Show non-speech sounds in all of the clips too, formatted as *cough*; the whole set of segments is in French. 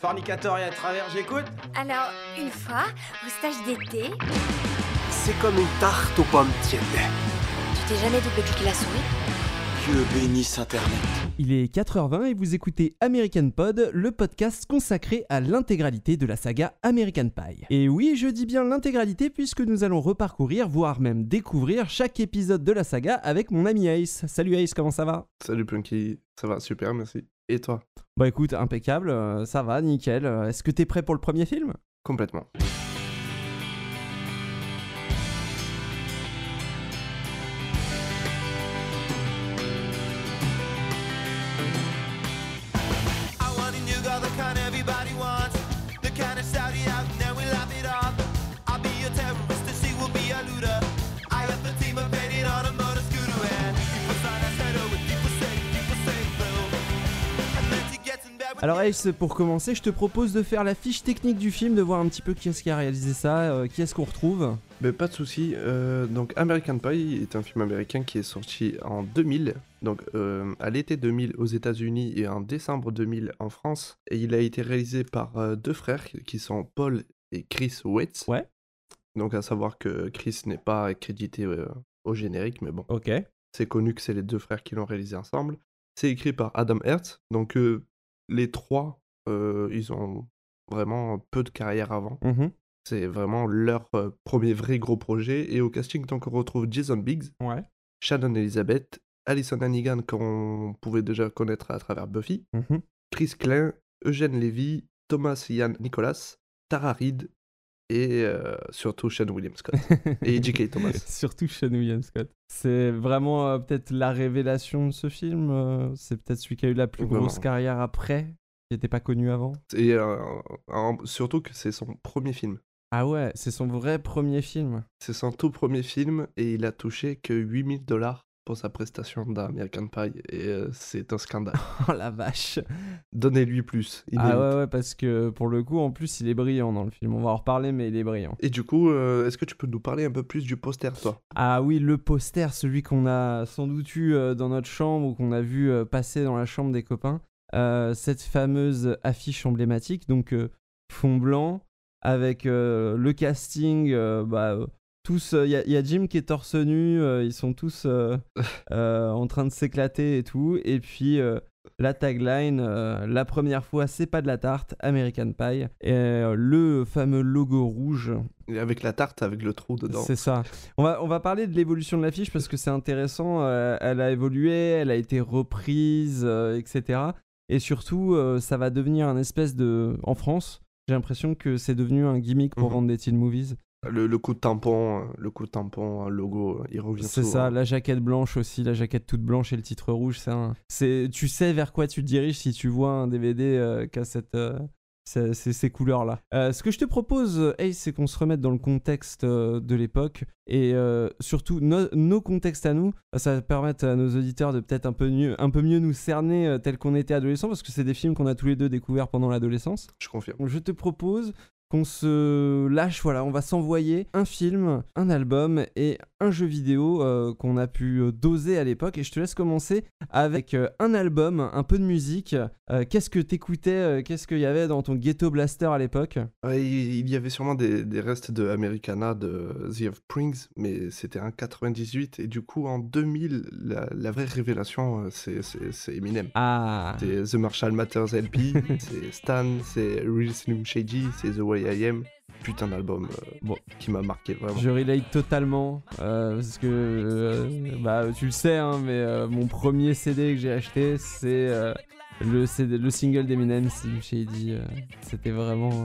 Fornicateur et à travers, j'écoute Alors, une fois, au stage d'été, C'est comme une tarte aux pommes tièdes. tu t'es jamais double-cliqué la souris Dieu bénisse Internet. Il est 4h20 et vous écoutez American Pod, le podcast consacré à l'intégralité de la saga American Pie. Et oui, je dis bien l'intégralité puisque nous allons reparcourir, voire même découvrir chaque épisode de la saga avec mon ami Ace. Salut Ace, comment ça va? Salut Punky, ça va super, merci. Et toi? Bah écoute, impeccable, euh, ça va, nickel. Euh, Est-ce que t'es prêt pour le premier film? Complètement. Alors Ace, pour commencer, je te propose de faire la fiche technique du film, de voir un petit peu qui est-ce qui a réalisé ça, euh, qui est-ce qu'on retrouve. Mais pas de souci. euh, donc American Pie est un film américain qui est sorti en 2000, donc euh, à l'été 2000 aux États-Unis et en décembre 2000 en France. Et il a été réalisé par deux frères qui sont Paul et Chris Waits. Ouais. Donc à savoir que Chris n'est pas crédité au générique, mais bon, Ok. c'est connu que c'est les deux frères qui l'ont réalisé ensemble. C'est écrit par Adam Hertz. Donc euh, les trois, euh, ils ont vraiment peu de carrière avant. Mhm. C'est vraiment leur euh, premier vrai gros projet. Et au casting, donc, on retrouve Jason Biggs, Ouais. Shannon Elizabeth, Alison Hannigan, qu'on pouvait déjà connaître à travers Buffy, Mhm. Chris Klein, Eugène Levy, Thomas Ian Nicholas, Tara Reid et euh, surtout Sean William Scott. *laughs* et J.K. Thomas. Surtout Sean William Scott. C'est vraiment euh, peut-être la révélation de ce film. euh, c'est peut-être celui qui a eu la plus Vraiment. grosse carrière après, qui n'était pas connu avant. Et euh, surtout que c'est son premier film. Ah ouais, c'est son vrai premier film. C'est son tout premier film et il a touché que 8000 dollars pour sa prestation d'American Pie. Et euh, c'est un scandale. *laughs* Oh la vache. Donnez-lui plus. il ah ouais, ouais, parce que pour le coup, en plus, il est brillant dans le film. On va en reparler, mais il est brillant. Et du coup, euh, est-ce que tu peux nous parler un peu plus du poster, toi? Ah oui, le poster, celui qu'on a sans doute eu euh, dans notre chambre ou qu'on a vu passer dans la chambre des copains. Cette fameuse affiche emblématique, donc fond blanc, avec le casting, bah, tous, il y, a- y a Jim qui est torse nu, euh, ils sont tous euh, *laughs* euh, en train de s'éclater et tout, et puis euh, la tagline, euh, la première fois, c'est pas de la tarte, American Pie, et euh, le fameux logo rouge Et Avec la tarte, avec le trou dedans. c'est ça. On va, on va parler de l'évolution de l'affiche parce que c'est intéressant. euh, elle a évolué, elle a été reprise, euh, etc. Et surtout, euh, ça va devenir un espèce de. En France, j'ai l'impression que c'est devenu un gimmick pour Mhm. vendre des teen movies. Le, le coup de tampon, le coup de tampon, logo, il revient C'est ça, la jaquette blanche aussi, la jaquette toute blanche et le titre rouge. C'est un... c'est... Tu sais vers quoi tu te diriges si tu vois un DVD euh, qui a cette, euh, ces, ces- ces couleurs-là. Euh, ce que je te propose, Ace, c'est qu'on se remette dans le contexte euh, de l'époque et surtout no- nos contextes à nous. Ça va permettre à nos auditeurs de peut-être un peu mieux, un peu mieux nous cerner tel qu'on était adolescents parce que c'est des films qu'on a tous les deux découverts pendant l'adolescence. Je confirme. Donc, je te propose qu'on se lâche, voilà, on va s'envoyer un film, un album et un jeu vidéo euh, qu'on a pu euh, doser à l'époque. Et je te laisse commencer avec euh, un album, un peu de musique. Euh, qu'est-ce que t'écoutais, qu'est-ce qu'il y avait dans ton ghetto blaster à l'époque? Il, y avait sûrement des, des restes de Americana de The Offsprings, mais c'était en 98. Et du coup, en 2000, la, la vraie révélation, c'est- c'est c'est Eminem. Ah C'est The Marshall Matters LP, c'est Stan, c'est Real Slim Shady, c'est The Way I Am. Putain d'album euh, Bon. qui m'a marqué vraiment. Je relate totalement euh, parce que euh, bah tu le sais hein, mais mon premier CD que j'ai acheté c'est le CD, le single d'Eminem Slim Shady c'était vraiment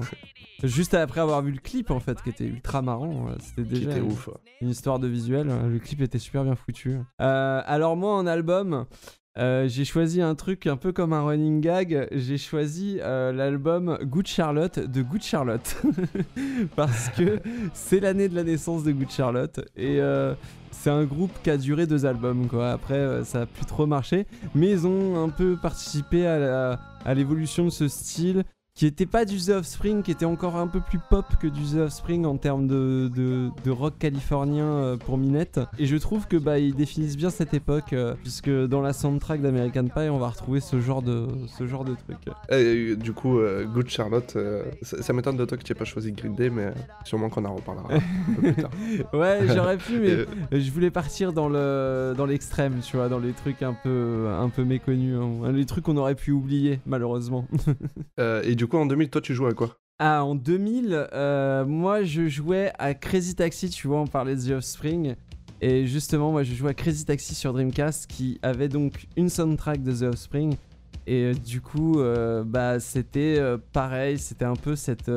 euh, juste après avoir vu le clip en fait qui était ultra marrant c'était déjà était une, ouf. ouais. une histoire de visuel euh, le clip était super bien foutu Euh, alors moi en album euh, j'ai choisi un truc un peu comme un running gag. J'ai choisi euh, l'album Good Charlotte de Good Charlotte. *laughs* Parce que c'est l'année de la naissance de Good Charlotte. Et euh, c'est un groupe qui a duré deux albums. Quoi. Après, ça a plus trop marché. Mais ils ont un peu participé à l'évolution de ce style. Qui était pas du The Offspring, qui était encore un peu plus pop que du The Offspring en termes de, de, de rock californien euh, pour Minette. Et je trouve que bah ils définissent bien cette époque, euh, puisque dans la soundtrack d'American Pie, on va retrouver ce genre de ce genre de truc. Et, du coup, euh, Good Charlotte, euh, ça, ça m'étonne de toi que tu aies pas choisi Green Day, mais sûrement qu'on en reparlera un peu plus tard. *laughs* Ouais, j'aurais pu, mais *laughs* je voulais partir dans le dans l'extrême, tu vois, dans les trucs un peu un peu méconnus, hein. les trucs qu'on aurait pu oublier malheureusement. *laughs* et du coup, en 2000, toi, tu joues à quoi? Ah, en 2000, euh, moi je jouais à Crazy Taxi, tu vois, on parlait de The Offspring. Et justement, moi je jouais à Crazy Taxi sur Dreamcast qui avait donc une soundtrack de The Offspring. Et euh, du coup, euh, bah, c'était pareil, c'était un peu cette,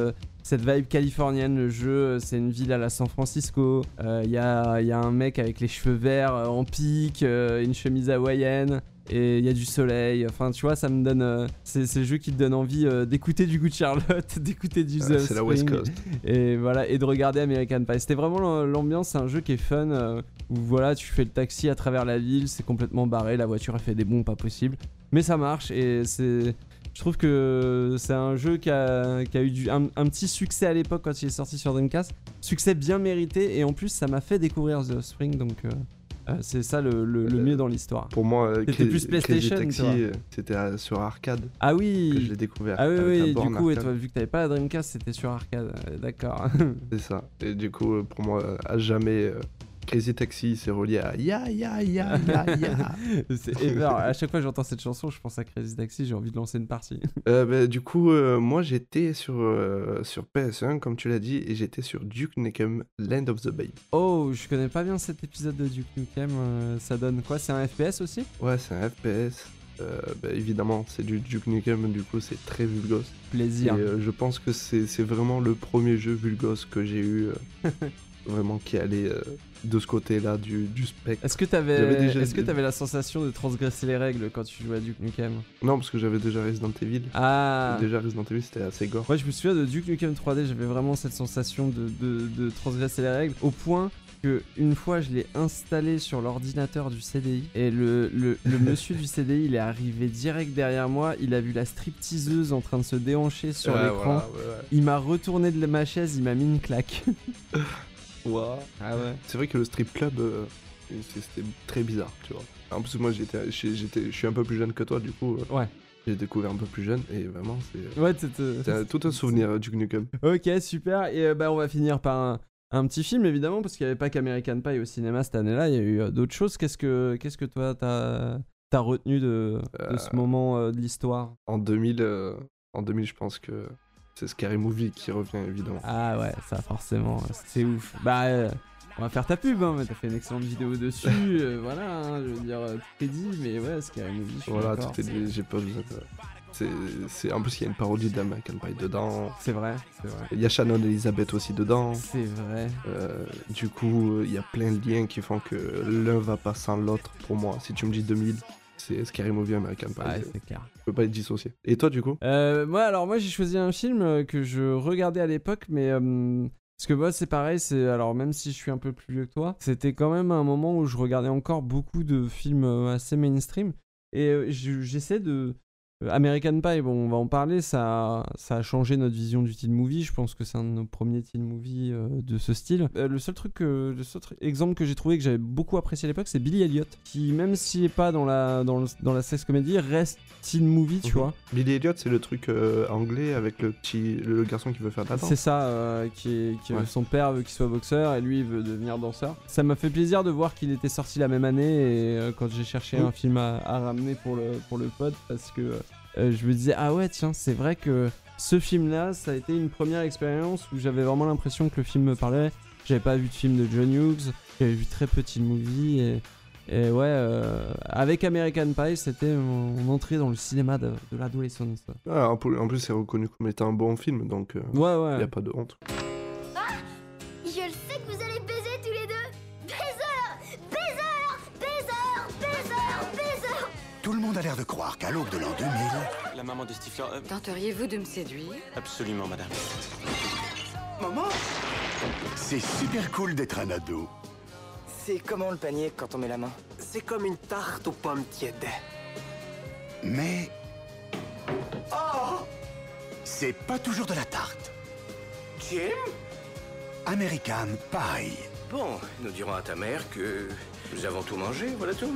cette vibe californienne. Le jeu, c'est une ville à la San Francisco. Il y, a, y a un mec avec les cheveux verts en pique, une chemise hawaïenne. Et il y a du soleil. Enfin, tu vois, ça me donne. euh, c'est le jeu qui te donne envie euh, d'écouter du Good Charlotte, *laughs* d'écouter du The Ah, C'est la West Coast. et voilà et de regarder American Pie. C'était vraiment l'am- l'ambiance, c'est un jeu qui est fun euh, où voilà, tu fais le taxi à travers la ville, c'est complètement barré, la voiture a fait des bons pas possible, mais ça marche et c'est je trouve que c'est un jeu qui a, qui a eu du, un, un petit succès à l'époque quand il est sorti sur Dreamcast, succès bien mérité et en plus ça m'a fait découvrir The Offspring donc c'est ça le, le- le Euh, mieux dans l'histoire. Pour moi, euh, C'était plus PlayStation, Taxi, euh, c'était euh, sur arcade Ah que je oui l'ai découvert. Ah oui, oui, du coup, et arcade. toi, vu que t'avais pas la Dreamcast, c'était sur arcade, euh, d'accord. C'est ça. Et du coup, euh, pour moi, euh, à jamais, euh, Crazy Taxi, c'est relié à Ya Ya Ya Ya Ya. *laughs* C'est. À chaque fois que j'entends cette chanson, je pense à Crazy Taxi, j'ai envie de lancer une partie. Euh, bah, du coup, euh, moi, j'étais sur, euh, sur PS1, comme tu l'as dit, et j'étais sur Duke Nukem Land of the Bay. Oh, je connais pas bien cet épisode de Duke Nukem. ça donne quoi? C'est un FPS aussi? Ouais, c'est un FPS. Euh, bah, évidemment, c'est du Duke Nukem, du coup, c'est très vulgos. Et Plaisir. euh, je pense que c'est c'est vraiment le premier jeu vulgos que j'ai eu, euh, *laughs* vraiment qui allait euh, de ce côté-là du, du spectre. Est-ce que t'avais déjà- est-ce que t'avais la sensation de transgresser les règles quand tu jouais à Duke Nukem? Non, parce que j'avais déjà Resident Evil. Ah Déjà Resident Evil, c'était assez gore. Moi, je me souviens de Duke Nukem 3D, j'avais vraiment cette sensation de, de- de transgresser les règles, au point que une fois, je l'ai installé sur l'ordinateur du CDI, et le, le, le *laughs* monsieur du CDI, il est arrivé direct derrière moi, il a vu la stripteaseuse en train de se déhancher sur Ouais, l'écran, voilà, ouais, il m'a retourné de ma chaise, il m'a mis une claque. *laughs* ouais. Ah ouais C'est vrai que le strip club, euh, c'était très bizarre, tu vois. En plus, moi, j'étais, je suis un peu plus jeune que toi, du coup, euh, Ouais. j'ai découvert un peu plus jeune, et vraiment, c'est, Ouais, t'es- t'es- c'est tout un souvenir euh, du Nukem. Ok, super. Et euh, bah, on va finir par un, un petit film, évidemment, parce qu'il n'y avait pas qu'American Pie au cinéma cette année-là, il y a eu euh, d'autres choses. Qu'est-ce que, qu'est-ce que toi, t'as as retenu de, de ce Euh, moment euh, de l'histoire? En 2000, euh, en 2000, je pense que c'est Scary Movie qui revient, évidemment. Ah ouais, ça forcément, c'est ouf. Bah, euh, on va faire ta pub, hein, mais t'as fait une excellente vidéo dessus, *laughs* euh, voilà, hein, je veux dire, euh, tout est dit, mais ouais, Scary Movie, je suis Voilà, tout est dit, j'ai pas besoin de... C'est. En plus, il y a une parodie d'American Pie dedans. C'est vrai, c'est vrai. Il y a Shannon Elizabeth aussi dedans. C'est vrai. Euh, du coup, il y a plein de liens qui font que l'un va pas sans l'autre pour moi. Si tu me dis 2000, c'est Scary Movie American Pie. Ouais, je c'est clair. peux pas être dissocié. Et toi, du coup? Euh, moi, alors moi, j'ai choisi un film euh, que je regardais à l'époque, mais euh, parce que moi, c'est pareil. C'est alors même si je suis un peu plus vieux que toi, c'était quand même un moment où je regardais encore beaucoup de films euh, assez mainstream, et euh, je- j'essaie de American Pie, bon, on va en parler, ça, a- ça a changé notre vision du teen movie. Je pense que c'est un de nos premiers teen movies euh, de ce style. Euh, le seul truc, que, le seul truc- exemple que j'ai trouvé que j'avais beaucoup apprécié à l'époque, c'est Billy Elliot, qui même s'il est pas dans la, dans, le- dans la sex comédie, reste teen movie, tu Mhm. vois. Billy Elliot, c'est le truc euh, anglais avec le petit le garçon qui veut faire de la danse. C'est ça, euh, qui est, qui- Ouais. son père veut qu'il soit boxeur et lui il veut devenir danseur. Ça m'a fait plaisir de voir qu'il était sorti la même année et euh, quand j'ai cherché Oui. un film à, à ramener pour le, pour le pod parce que euh, je me disais ah ouais tiens c'est vrai que ce film là ça a été une première expérience où j'avais vraiment l'impression que le film me parlait. J'avais pas vu de film de John Hughes, j'avais vu très petit movie et, et ouais euh, avec American Pie c'était mon, entrée dans le cinéma de, de l'adolescence. Ah, en plus, c'est reconnu comme étant un bon film, donc il Ouais ouais. n'y a pas de honte. A l'air de croire qu'à l'aube de l'an 2000, La maman de Stifler. euh, Tenteriez-vous de me séduire? Absolument, madame. Maman? C'est super cool d'être un ado. C'est comment le panier quand on met la main? C'est comme une tarte aux pommes tièdes. Mais c'est pas toujours de la tarte. Jim? American Pie. Bon, nous dirons à ta mère que nous avons tout mangé, voilà tout.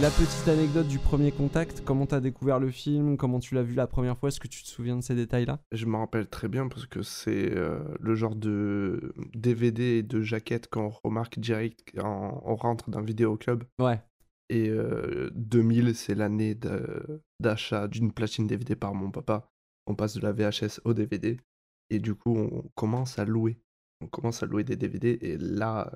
La petite anecdote du premier contact, comment t'as découvert le film, comment tu l'as vu la première fois, est-ce que tu te souviens de ces détails-là? Je me rappelle très bien parce que c'est euh, le genre de DVD et de jaquette qu'on remarque direct quand on rentre dans un vidéoclub. Ouais. Et euh, 2000, c'est l'année d'achat d'une platine DVD par mon papa. On passe de la VHS au DVD. Et du coup, on commence à louer. On commence à louer des DVD. Et là,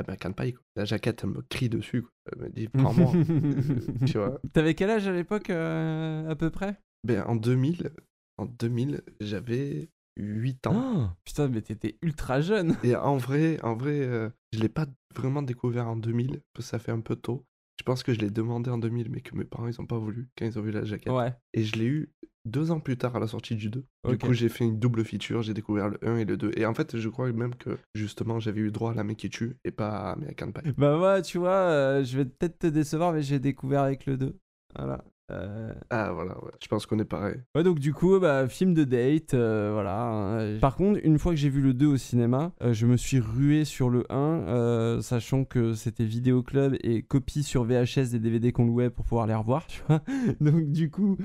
American Pie, quoi. la jaquette, elle me crie dessus. quoi. Elle me dit, *laughs* prends-moi. Euh, tu vois. T'avais quel âge à l'époque, euh, à peu près? Ben, en 2000, en 2000 j'avais 8 ans. Oh, Putain, mais t'étais ultra jeune Et en vrai, en vrai, euh, je l'ai pas vraiment découvert en 2000 parce que ça fait un peu tôt. Je pense que je l'ai demandé en 2000, mais que mes parents ils ont pas voulu quand ils ont vu la jaquette. Ouais. Et je l'ai eu deux ans plus tard à la sortie du 2. Du coup, j'ai fait une double feature, j'ai découvert le 1 et le 2. Et en fait, je crois même que justement, j'avais eu droit à la main qui tue et pas à American Pie. Bah moi, tu vois, euh, je vais peut-être te décevoir, mais j'ai découvert avec le 2. Voilà. Euh, Ah voilà, ouais. je pense qu'on est pareil. Ouais, donc du coup, bah, film de date, euh, voilà. hein. Par contre, une fois que j'ai vu le 2 au cinéma, euh, je me suis rué sur le 1, euh, sachant que c'était Vidéo Club et copie sur VHS des DVD qu'on louait pour pouvoir les revoir, *laughs* tu vois. Donc du coup,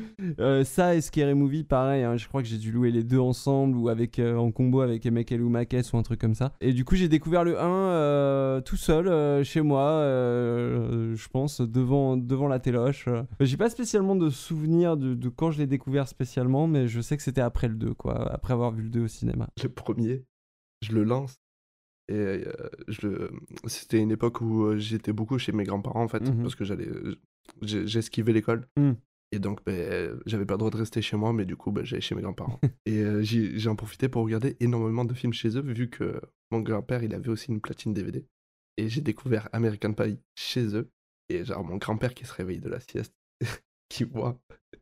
ça et Scary Movie, pareil, hein, je crois que j'ai dû louer les deux ensemble ou avec, en combo avec Emekel ou Makes ou un truc comme ça. Et du coup, j'ai découvert le 1 euh, tout seul, chez moi, je pense, devant, devant la téloche. J'ai pas spécialement de souvenir de, de quand je l'ai découvert spécialement, mais je sais que c'était après le 2, quoi, après avoir vu le 2 au cinéma. Le premier, je le lance. Et euh, je c'était une époque où euh, j'étais beaucoup chez mes grands-parents en fait, Mhm. parce que j'allais, euh, j'esquivais l'école. Mm. Et donc, euh, j'avais pas le droit de rester chez moi, mais du coup, ben, j'allais chez mes grands-parents. *laughs* et euh, j'y- j'ai en profité pour regarder énormément de films chez eux, vu que mon grand-père, il avait aussi une platine DVD. Et j'ai découvert American Pie chez eux. Et genre, mon grand-père qui se réveille de la sieste, *laughs* qui voit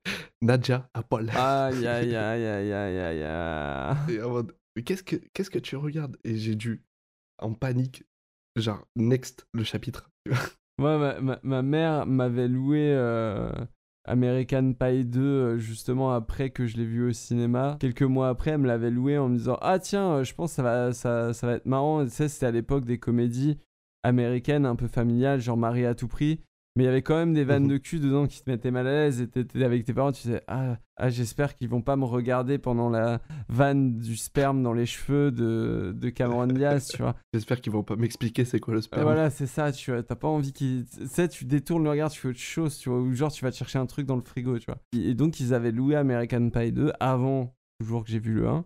*laughs* Nadja à poil. Aïe, *laughs* aïe, aïe, aïe, aïe, aïe, aïe. Et en mode, mais qu'est-ce que, qu'est-ce que tu regardes? Et j'ai dû, en panique, genre, next, le chapitre. Moi, ma, ma- ma mère m'avait loué euh, American Pie 2 euh, justement après que je l'ai vu au cinéma. Quelques mois après, elle me l'avait loué en me disant Ah, tiens, euh, je pense que ça va, ça, ça va être marrant. Et tu sais, c'était à l'époque des comédies américaines un peu familiales, genre Marie à tout prix. Mais il y avait quand même des vannes Mhm. de cul dedans qui te mettaient mal à l'aise. Et t'étais avec tes parents, tu disais Ah, ah, j'espère qu'ils vont pas me regarder pendant la vanne du sperme dans les cheveux de, de Cameron Diaz, tu vois. J'espère qu'ils vont pas m'expliquer c'est quoi le sperme. Voilà, c'est ça, tu vois. T'as pas envie qu'ils. Tu sais, tu détournes le regard, tu fais autre chose, tu vois. Ou genre, tu vas te chercher un truc dans le frigo, tu vois. Et donc, ils avaient loué American Pie 2 avant, toujours que j'ai vu le 1.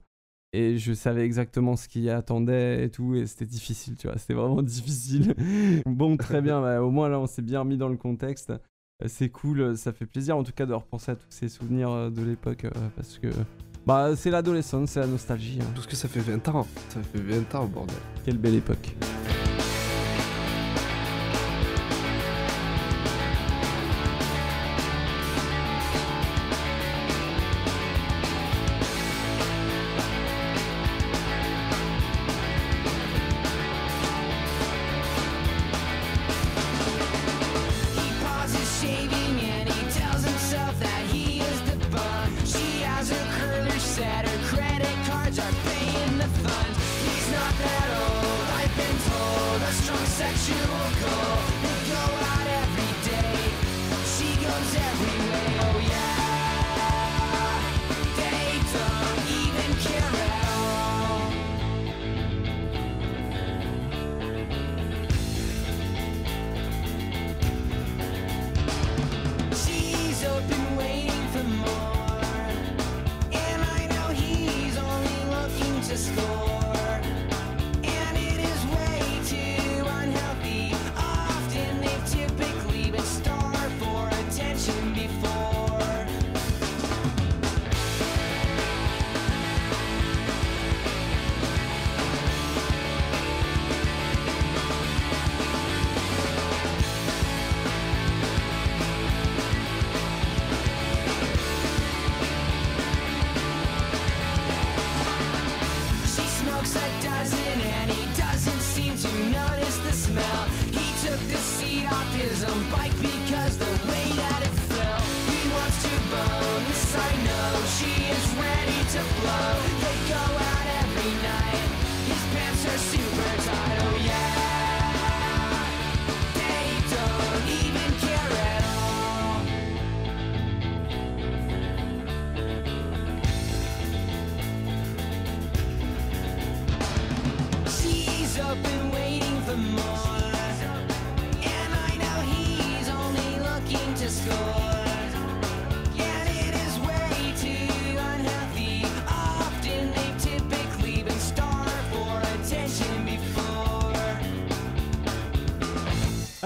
Et je savais exactement ce qui attendait et tout. Et c'était difficile, tu vois. C'était vraiment *laughs* difficile. bon, très bien. bah, au moins, là, on s'est bien remis dans le contexte. C'est cool, ça fait plaisir en tout cas de repenser à tous ces souvenirs euh, de l'époque. euh, parce que. Bah, c'est l'adolescence, c'est la nostalgie. hein. Parce que ça fait 20 ans. Ça fait 20 ans, bordel. Quelle belle époque. And he doesn't seem to notice the smell. He took the seat off his own bike because the way that it fell. He wants to bone, this I know. She is ready. to blow.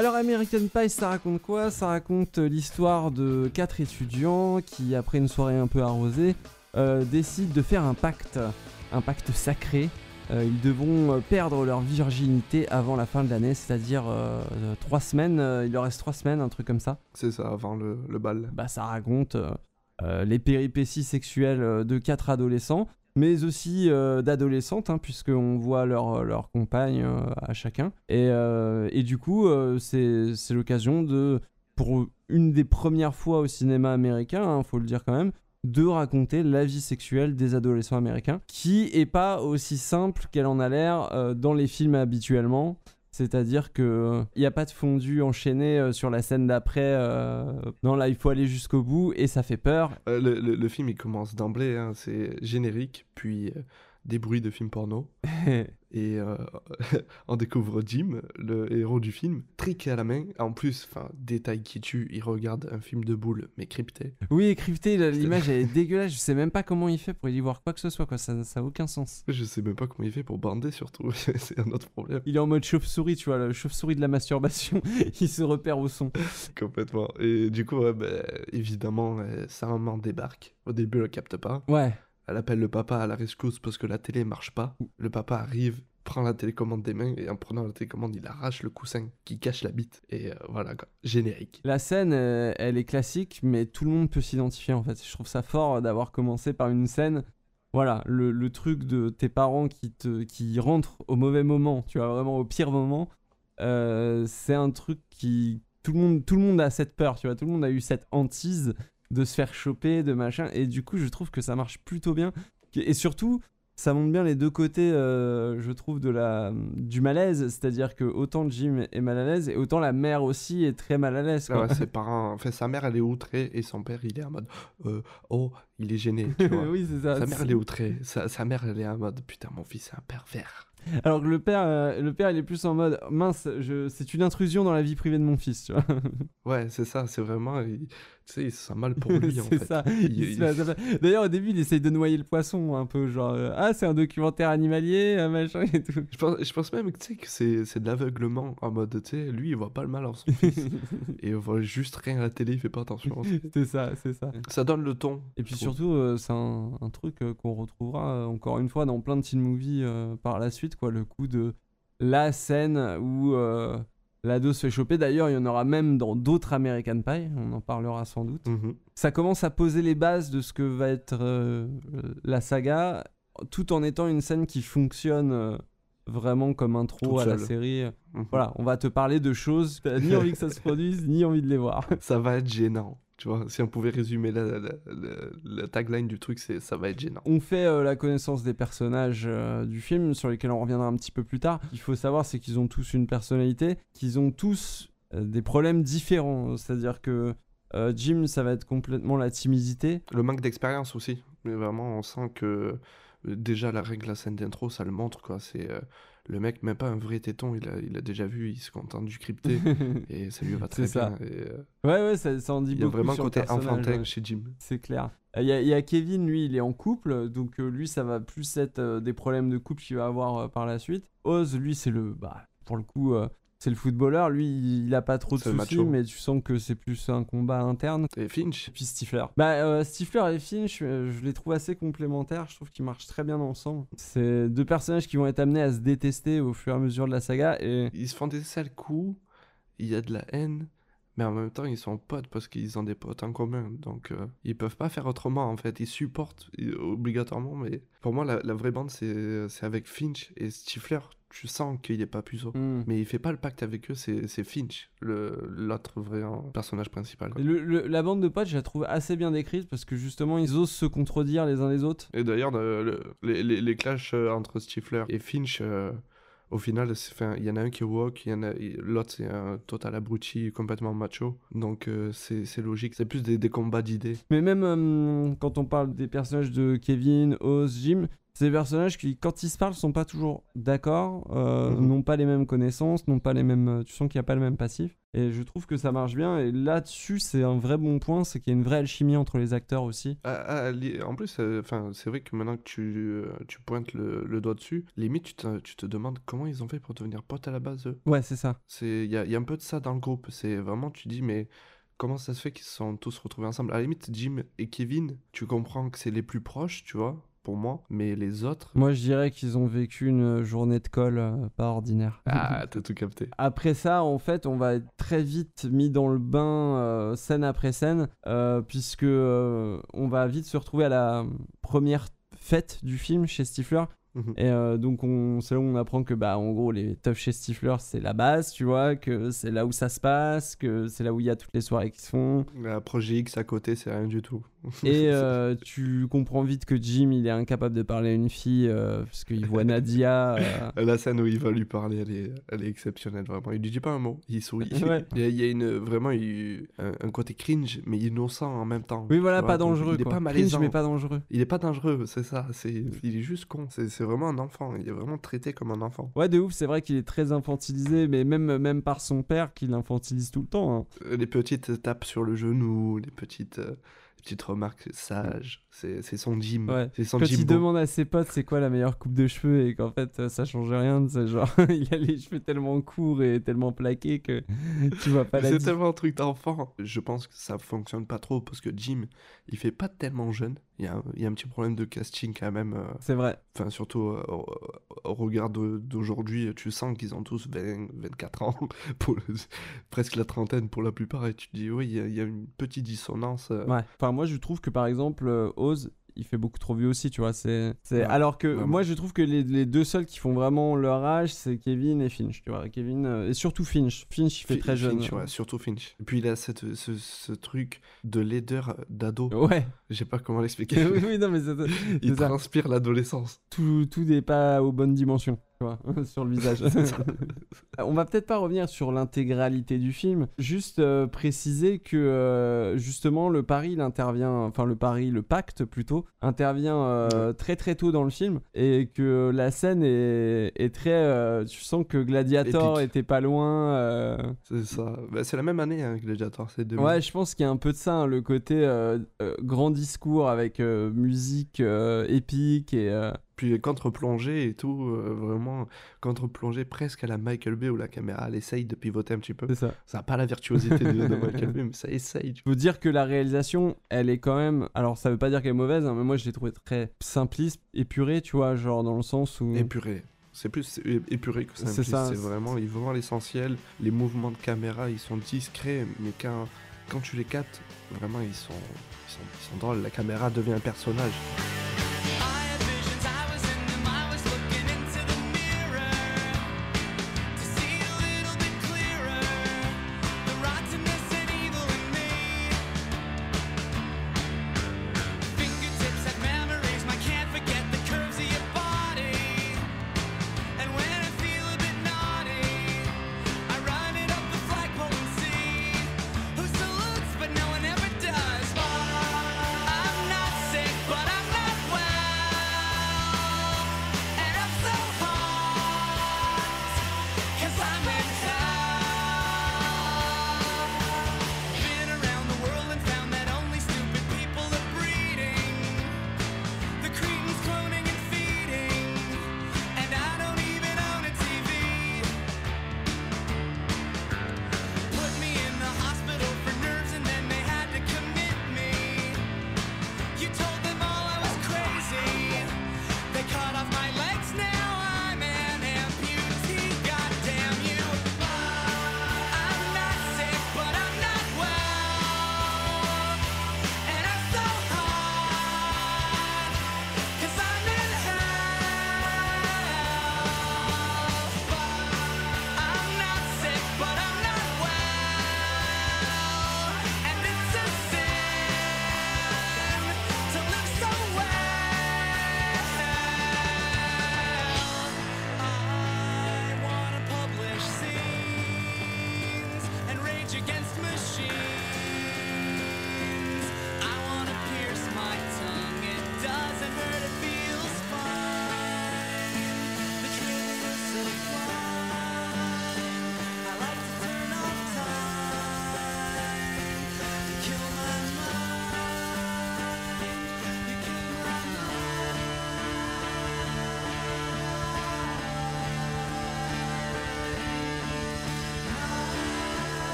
Alors American Pie, ça raconte quoi? Ça raconte euh, l'histoire de quatre étudiants qui, après une soirée un peu arrosée, euh, décident de faire un pacte, un pacte sacré. Euh, ils devront perdre leur virginité avant la fin de l'année, c'est-à-dire euh, trois semaines. il leur reste trois semaines, un truc comme ça. C'est ça, avant le, le bal. Bah, ça raconte les péripéties sexuelles de quatre adolescents, mais aussi euh, d'adolescentes, hein, puisqu'on voit leur, leur compagne euh, à chacun. Et, euh, et du coup, euh, c'est l'occasion de, pour une des premières fois au cinéma américain, il faut le dire quand même, de raconter la vie sexuelle des adolescents américains, qui est pas aussi simple qu'elle en a l'air euh, dans les films habituellement. C'est-à-dire que il n'y a pas de fondu enchaîné euh, sur la scène d'après. euh, non, là, il faut aller jusqu'au bout et ça fait peur. Euh, le, film, il commence d'emblée, hein, c'est générique, puis euh, des bruits de films porno. *laughs* Et euh, *laughs* on découvre Jim, le héros du film, triqué à la main. En plus, enfin, détail qui tue, il regarde un film de boules, mais crypté. oui, crypté, *laughs* l'image est dégueulasse. Je sais même pas comment il fait pour y voir quoi que ce soit. Quoi. Ça n'a aucun sens. Je sais même pas comment il fait pour bander, surtout. c'est un autre problème. Il est en mode chauve-souris, tu vois, le chauve-souris de la masturbation. il se repère au son. Complètement. Et du coup, ouais, ben, évidemment, euh, sa maman débarque. Au début, elle le capte pas. Ouais. Elle appelle le papa à la rescousse parce que la télé marche pas. Le papa arrive, prend la télécommande des mains et en prenant la télécommande, il arrache le coussin qui cache la bite. Et euh, voilà, quoi. générique. La scène, euh, elle est classique, mais tout le monde peut s'identifier en fait. Je trouve ça fort d'avoir commencé par une scène. Voilà, le, truc de tes parents qui, te, qui rentrent au mauvais moment, tu vois, vraiment au pire moment. euh, c'est un truc qui. Tout le, monde, tout le monde a cette peur, tu vois, tout le monde a eu cette hantise de se faire choper, de machin. Et du coup, je trouve que ça marche plutôt bien. Et surtout, ça montre bien les deux côtés, euh, je trouve, de la, du malaise. C'est-à-dire que autant Jim est mal à l'aise, et autant la mère aussi est très mal à l'aise. Ah ouais, ses parents, enfin, sa mère, elle est outrée et son père, il est en mode euh, Oh, il est gêné. Tu *laughs* vois. oui, c'est ça. Sa mère, elle est outrée. Sa, sa mère, elle est en mode Putain, mon fils, c'est un pervers. Alors que le père, euh, le père, il est plus en mode mince, je... c'est une intrusion dans la vie privée de mon fils, tu vois. Ouais, c'est ça, c'est vraiment. il- sais, sent mal pour *laughs* lui, en fait. ça. Il-. D'ailleurs, au début, il essaye de noyer le poisson, un peu genre euh, ah, c'est un documentaire animalier, euh, machin et tout. Je pense, je pense même que, tu sais, que c'est c'est de l'aveuglement en mode, tu sais, lui, il voit pas le mal en son fils. *laughs* et il voit juste rien à la télé, il fait pas attention. c'est ça, c'est ça. Ça donne le ton. Et puis trouve. surtout, euh, c'est un, un truc euh, qu'on retrouvera euh, encore une fois dans plein de teen movies par la suite, quoi. Le coup de la scène où l'ado se fait choper. D'ailleurs, il y en aura même dans d'autres American Pie, on en parlera sans doute. Mhm. Ça commence à poser les bases de ce que va être euh, la saga, tout en étant une scène qui fonctionne euh, vraiment comme intro Toute à la série. Mhm. Voilà, on va te parler de choses, t'as ni envie que ça se produise, ni envie de les voir. Ça va être gênant. Tu vois, si on pouvait résumer la, la, la- la tagline du truc, c'est ça va être gênant. On fait euh, la connaissance des personnages euh, du film, sur lesquels on reviendra un petit peu plus tard. Il faut savoir, c'est qu'ils ont tous une personnalité, qu'ils ont tous euh, des problèmes différents. C'est-à-dire que Jim, ça va être complètement la timidité. Le manque d'expérience aussi. Mais vraiment, on sent que déjà la règle, la scène d'intro, ça le montre quoi. C'est le mec, même pas un vrai téton, il a, il a déjà vu, il se contente du crypté *laughs* et ça lui va très ça. bien. Et, euh, Ouais, ouais, ça, ça en dit il y a beaucoup vraiment sur côté enfantin ouais. chez Jim. C'est clair. Il y, a- y a Kevin, lui, il est en couple, donc euh, lui, ça va plus être euh, des problèmes de couple qu'il va avoir euh, par la suite. Oz, lui, c'est le, bah, pour le coup, euh, c'est le footballeur. Lui, il a pas trop de le soucis, mais tu sens que c'est plus un combat interne. Et Finch, Et puis Stifler. Bah, euh, Stifler et Finch, euh, je les trouve assez complémentaires. Je trouve qu'ils marchent très bien ensemble. C'est deux personnages qui vont être amenés à se détester au fur et à mesure de la saga. Et ils se font des sales coups, il y a de la haine, mais en même temps, ils sont potes parce qu'ils ont des potes en commun. Donc, euh, ils peuvent pas faire autrement, en fait. Ils supportent euh, obligatoirement, mais pour moi, la, la vraie bande, c'est c'est avec Finch et Stifler. Tu sens qu'il est pas puceau. Hmm. Mais il fait pas le pacte avec eux, c'est Finch, l'autre vrai euh, personnage principal. quoi. Et le- le- la bande de potes, je la trouve assez bien décrite parce que justement, ils osent se contredire les uns les autres. Et d'ailleurs, le- le- les, les, les clashs euh, entre Stifler et Finch, euh, au final, il y en a un qui est l'autre c'est un total abruti, complètement macho. Donc euh, c'est c'est logique, c'est plus des, des combats d'idées. Mais même euh, quand on parle des personnages de Kevin, Oz, Jim, des personnages qui, quand ils se parlent, sont pas toujours d'accord, euh, Mhm. n'ont pas les mêmes connaissances, n'ont pas les mêmes. euh, Tu sens qu'il n'y a pas le même passif. Et je trouve que ça marche bien. Et là-dessus, c'est un vrai bon point, c'est qu'il y a une vraie alchimie entre les acteurs aussi. Ah, ah, en plus, euh, 'fin, c'est vrai que maintenant que tu, tu pointes le, le doigt dessus, limite tu te, tu te demandes comment ils ont fait pour devenir potes à la base. eux. Ouais, c'est ça. C'est Il y a, y a un peu de ça dans le groupe. C'est vraiment, tu dis, mais comment ça se fait qu'ils se sont tous retrouvés ensemble? À la limite, Jim et Kevin, tu comprends que c'est les plus proches, tu vois, pour moi, mais les autres. Moi, je dirais qu'ils ont vécu une journée de colle euh, pas ordinaire. *laughs* Ah, t'as tout capté. Après ça, en fait, on va être très vite mis dans le bain euh, scène après scène, euh, puisque euh, on va vite se retrouver à la première fête du film chez Stifler. Mhm. Et euh, donc, on, c'est là où on apprend que, bah, en gros, les teufs chez Stifler, c'est la base, tu vois, que c'est là où ça se passe, que c'est là où il y a toutes les soirées qui se font. La Projet X à côté, c'est rien du tout. *laughs* Et euh, tu comprends vite que Jim, il est incapable de parler à une fille, euh, parce qu'il voit Nadia. euh, La scène où il va lui parler, elle est, elle est exceptionnelle, vraiment. Il lui dit pas un mot, il sourit. Ouais. il, y a, il y a une, vraiment il- un, un côté cringe, mais innocent en même temps. Oui, voilà, pas dangereux. Il est quoi. pas Cringe, malaisant. mais pas dangereux. Il est pas dangereux, c'est ça. C'est, il est juste con. C'est, c'est vraiment un enfant. Il est vraiment traité comme un enfant. Ouais, de ouf, c'est vrai qu'il est très infantilisé, mais même, même par son père qui l'infantilise tout le temps. hein. Euh, Les petites tapes sur le genou, les petites, les petites remarques sages. C'est, c'est son Jim. Ouais. C'est son Quand il demande à ses potes c'est quoi la meilleure coupe de cheveux et qu'en fait euh, ça change rien, c'est genre *laughs* il a les cheveux tellement courts et tellement plaqués que tu vois pas la C'est tellement un truc d'enfant. Je pense que ça fonctionne pas trop parce que Jim, il fait pas tellement jeune. Il y a, un- il y a un petit problème de casting quand même. euh, C'est vrai. Enfin, surtout euh, au, regard d'aujourd'hui, tu sens qu'ils ont tous 20, 24 ans, *laughs* pour le- presque la trentaine pour la plupart, et tu te dis, oui, il y, a- il y a une petite dissonance. euh, Ouais. Enfin moi je trouve que par exemple Oz il fait beaucoup trop vieux aussi, tu vois. C'est, c'est... Ouais, Alors que vraiment. moi je trouve que les, les deux seuls qui font vraiment leur âge c'est Kevin et Finch, tu vois. Kevin euh, et surtout Finch. Finch il fait très jeune. Finch, ouais, surtout Finch. Et puis il a cette, ce, ce truc de laideur d'ado. Ouais. Je sais pas comment *laughs* l'expliquer. oui, oui, non mais c'est, il transpire l'adolescence. tout, tout n'est pas aux bonnes dimensions, vois, *laughs* sur le visage. *laughs* On va peut-être pas revenir sur l'intégralité du film, juste euh, préciser que euh, justement le pari, il intervient, enfin le pari, le pacte plutôt, intervient euh, très très tôt dans le film et que la scène est, est très, tu sens que Gladiator Épique. était pas loin. C'est ça. Bah, c'est la même année, hein, Gladiator, c'est 2000. Ouais, je pense qu'il y a un peu de ça, hein, le côté grand discours avec musique épique et Puis les contre-plongées et tout, euh, vraiment contre-plongée presque à la Michael Bay où la caméra elle essaye de pivoter un petit peu. c'est ça. Ça n'a pas la virtuosité de, de *laughs* Michael Bay, mais ça essaye. tu faut dire que la réalisation, elle est quand même. Alors, ça veut pas dire qu'elle est mauvaise, hein, mais moi je l'ai trouvée très simpliste, épurée, tu vois, genre dans le sens où. vois. Épuré. C'est plus épuré que C'est simpliste. ça, C'est c'est- vraiment, il va voir l'essentiel. Les mouvements de caméra, ils sont discrets, mais quand, quand tu les captes, vraiment, ils sont, ils sont, ils sont drôles. La caméra devient un personnage.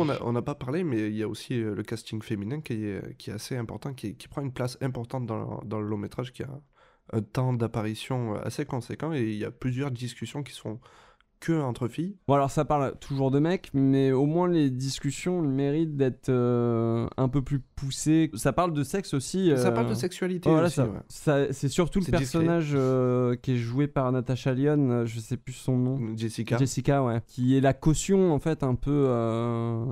On n'a pas parlé, mais il y a aussi euh, le casting féminin qui est, est assez important, qui, qui prend une place importante dans, le- dans le long métrage, qui a un temps d'apparition euh, assez conséquent, et il y a plusieurs discussions qui sont que entre filles. Bon, alors ça parle toujours de mecs, mais au moins les discussions méritent d'être euh, un peu plus poussées. Ça parle de sexe aussi. Ça euh, parle de sexualité voilà, aussi. ça, ouais. ça- c'est surtout le personnage euh, qui est joué par Natasha Lyon, euh, je sais plus son nom. Jessica. Jessica, ouais. Qui est la caution, en fait, un peu euh,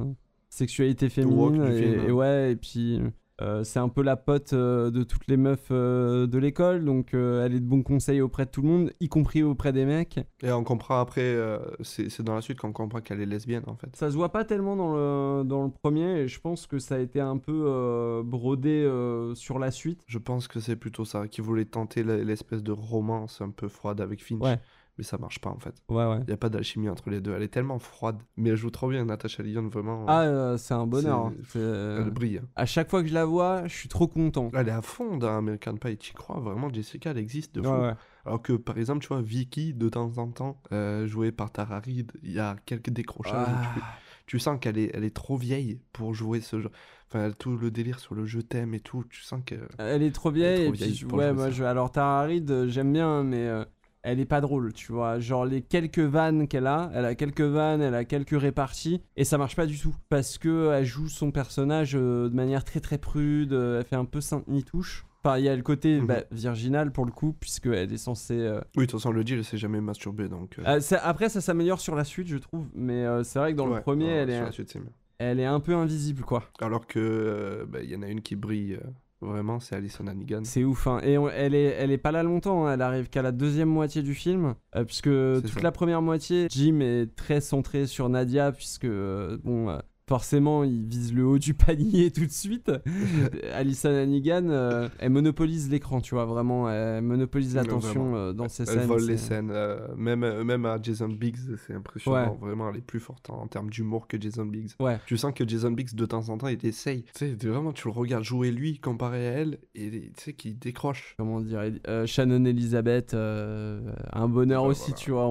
sexualité féminine. du Et, film, hein. et ouais, et puis euh, c'est un peu la pote euh, de toutes les meufs euh, de l'école. Donc elle est de bons conseils auprès de tout le monde, y compris auprès des mecs. Et on comprend après, c'est dans la suite qu'on comprend qu'elle est lesbienne en fait. Ça se voit pas tellement dans le, dans le premier, et je pense que ça a été un peu brodé sur la suite. Je pense que c'est plutôt ça, qui voulait tenter l'espèce de romance un peu froide avec Finch. Ouais. Mais ça marche pas en fait. Ouais, ouais. Il n'y a pas d'alchimie entre les deux. Elle est tellement froide. Mais elle joue trop bien, Natasha Lyon, vraiment. Ah, euh, c'est un bonheur. hein. C'est- C'est- Elle brille. À chaque fois que je la vois, je suis trop content. Elle est à fond dans American Pie, tu crois vraiment Jessica, elle existe de fou. Ouais, ouais. Alors que par exemple, tu vois, Vicky, de temps en temps, euh, jouée par Tara Reid, il y a quelques décrochages. tu, Ah. tu sens qu'elle est, elle est trop vieille pour jouer ce jeu. Enfin, tout le délire sur le je t'aime et tout, tu sens que. Elle est trop vieille, trop et puis, ouais, moi, je, alors Tara Reid, euh, j'aime bien, mais euh, elle est pas drôle, tu vois. Genre, les quelques vannes qu'elle a, elle a quelques vannes, elle a quelques réparties, et ça marche pas du tout. Parce que elle joue son personnage euh, de manière très très prude, euh, elle fait un peu Sainte-Nitouche. Enfin, il y a le côté Mhm. bah, virginal pour le coup, puisqu'elle est censée. euh, Oui, de toute façon, le deal, c'est jamais masturbé, donc. euh, euh, ça- après, ça s'améliore sur la suite, je trouve, mais euh, c'est vrai que dans le premier, elle, sur est, la suite, c'est mieux. elle est un peu invisible, quoi. Alors que euh, bah, il y en a une qui brille euh, vraiment, c'est Alison Hannigan. C'est ouf, hein. Et on- elle, est, elle est pas là longtemps, hein. elle arrive qu'à la deuxième moitié du film, euh, puisque toute ça. la première moitié, Jim est très centré sur Nadia, puisque, euh, bon, euh, forcément, il vise le haut du *laughs* panier tout de suite. *laughs* Alison Hannigan, euh, elle monopolise l'écran, tu vois, vraiment, elle monopolise l'attention euh, dans ses Elle scènes. vole c'est- les scènes, euh, même, même à Jason Biggs, c'est impressionnant. Ouais. Vraiment, elle est plus forte en, en termes d'humour que Jason Biggs. Ouais. Tu sens que Jason Biggs, de temps en temps, il essaye. Tu sais, vraiment, tu le regardes jouer lui comparé à elle, et tu sais qu'il décroche. Comment dire, Shannon Elizabeth, un bonheur Ouais, aussi, voilà. tu vois,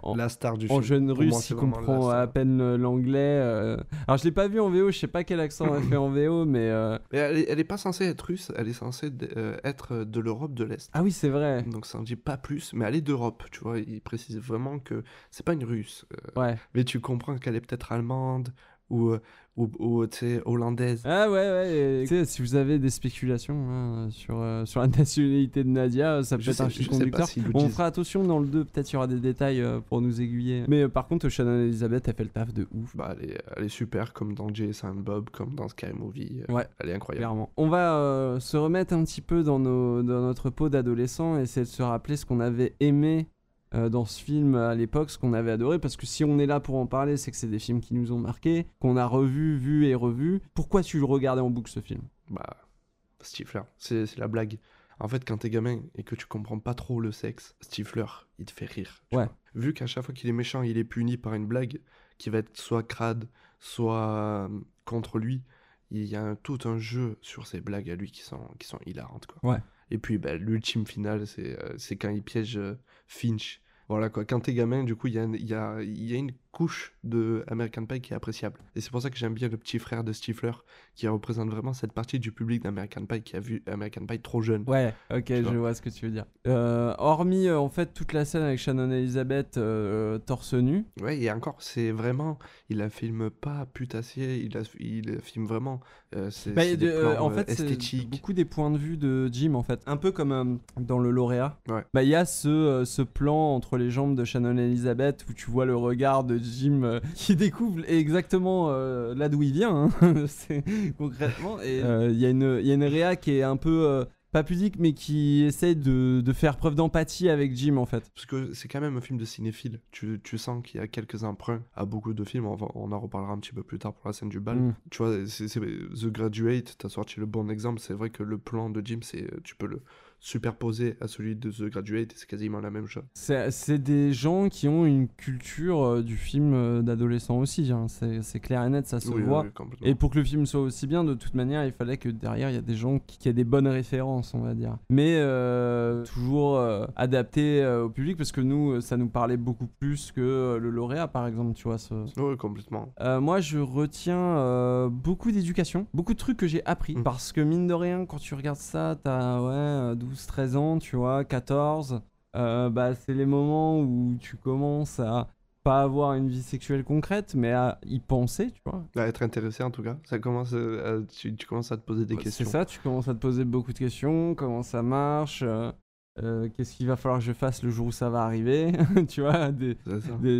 en- La star du en film. jeune Pour russe moi, la comprend à peine l'anglais. euh. Alors je l'ai pas vu en VO, je sais pas quel accent elle fait en VO, mais euh, Mais elle, est, elle est pas censée être russe, elle est censée euh, être de l'Europe de l'Est. ah oui c'est vrai. Donc ça en dit pas plus, mais elle est d'Europe, tu vois. Il précise vraiment que c'est pas une russe. euh, Ouais. mais tu comprends qu'elle est peut-être allemande ou, ou, ou, hollandaise. Ah ouais ouais. et, si vous avez des spéculations hein, sur euh, sur la *laughs* nationalité de Nadia, ça peut Je être sais- un fil conducteur. On fera attention dans le 2, peut-être il y aura des détails euh, pour nous aiguiller. Mais euh, par contre Shannon Elizabeth elle fait le taf de ouf. Bah, elle, est, elle est super, comme dans Silent Bob, comme dans Sky Movie. euh, Ouais. Elle est incroyable. Clairement. On va euh, se remettre un petit peu dans, nos, dans notre peau d'adolescent et essayer de se rappeler ce qu'on avait aimé euh, dans ce film à l'époque, ce qu'on avait adoré. Parce que si on est là pour en parler, c'est que c'est des films qui nous ont marqués, qu'on a revus, vus et revus. Pourquoi tu le regardais en boucle ce film? Bah, Stifler, c'est c'est la blague. En fait, quand t'es gamin et que tu comprends pas trop le sexe, Stifler, il te fait rire. tu Ouais. vois. Vu qu'à chaque fois qu'il est méchant, il est puni par une blague qui va être soit crade, soit euh, contre lui, il y a un- tout un jeu sur ces blagues à lui qui sont, qui sont hilarantes. Quoi. Ouais. Et puis, bah, l'ultime finale, c'est euh, c'est quand il piège euh, Finch. Voilà quoi, quand t'es gamin, du coup, il y a, y, a, y a une couche de American Pie qui est appréciable. Et c'est pour ça que j'aime bien le petit frère de Stifler, qui représente vraiment cette partie du public d'American Pie qui a vu American Pie trop jeune. Ouais, ok, je vois. ce que tu veux dire. Euh, hormis euh, en fait toute la scène avec Shannon Elizabeth euh, torse nu, Ouais, et encore, c'est vraiment, il la filme pas putassier, il la, il filme vraiment, c'est Bah, en fait, c'est esthétiques. beaucoup des points de vue de Jim en fait, un peu comme dans le lauréat. Ouais. Bah il y a ce, ce plan entre les jambes de Shannon Elizabeth où tu vois le regard de Jim euh, qui découvre exactement euh, là d'où il vient, hein, *laughs* c'est concrètement. Et euh, il y a une y a une réa qui est un peu pas pudique mais qui essaie de, de faire preuve d'empathie avec Jim en fait. Parce que c'est quand même un film de cinéphile. Tu, tu sens qu'il y a quelques emprunts à beaucoup de films. On, en reparlera un petit peu plus tard pour la scène du bal. Mm. Tu vois, c'est- The Graduate, t'as sorti le bon exemple. C'est vrai que le plan de Jim, c'est tu peux le superposé à celui de The Graduate, c'est quasiment la même chose. C'est des gens qui ont une culture euh, du film euh, d'adolescent aussi, hein. c'est clair et net, ça se Oui, voit. oui. Et pour que le film soit aussi bien, de toute manière, il fallait que derrière, il y a des gens qui, qui aient des bonnes références, on va dire. Mais euh, toujours adapté au public, parce que nous, ça nous parlait beaucoup plus que le lauréat, par exemple, tu vois. ce- Oui, complètement. Moi, je retiens beaucoup d'éducation, beaucoup de trucs que j'ai appris. Mm. Parce que mine de rien, quand tu regardes ça, t'as ouais, 12, 13 ans, tu vois, 14. euh, bah, c'est les moments où tu commences à pas avoir une vie sexuelle concrète, mais à y penser, tu vois. À être intéressé en tout cas, ça commence à- à- tu, tu commences à te poser des Ouais, questions. C'est ça, tu commences à te poser beaucoup de questions, comment ça marche, euh, euh, qu'est-ce qu'il va falloir que je fasse le jour où ça va arriver, *laughs* tu vois, des,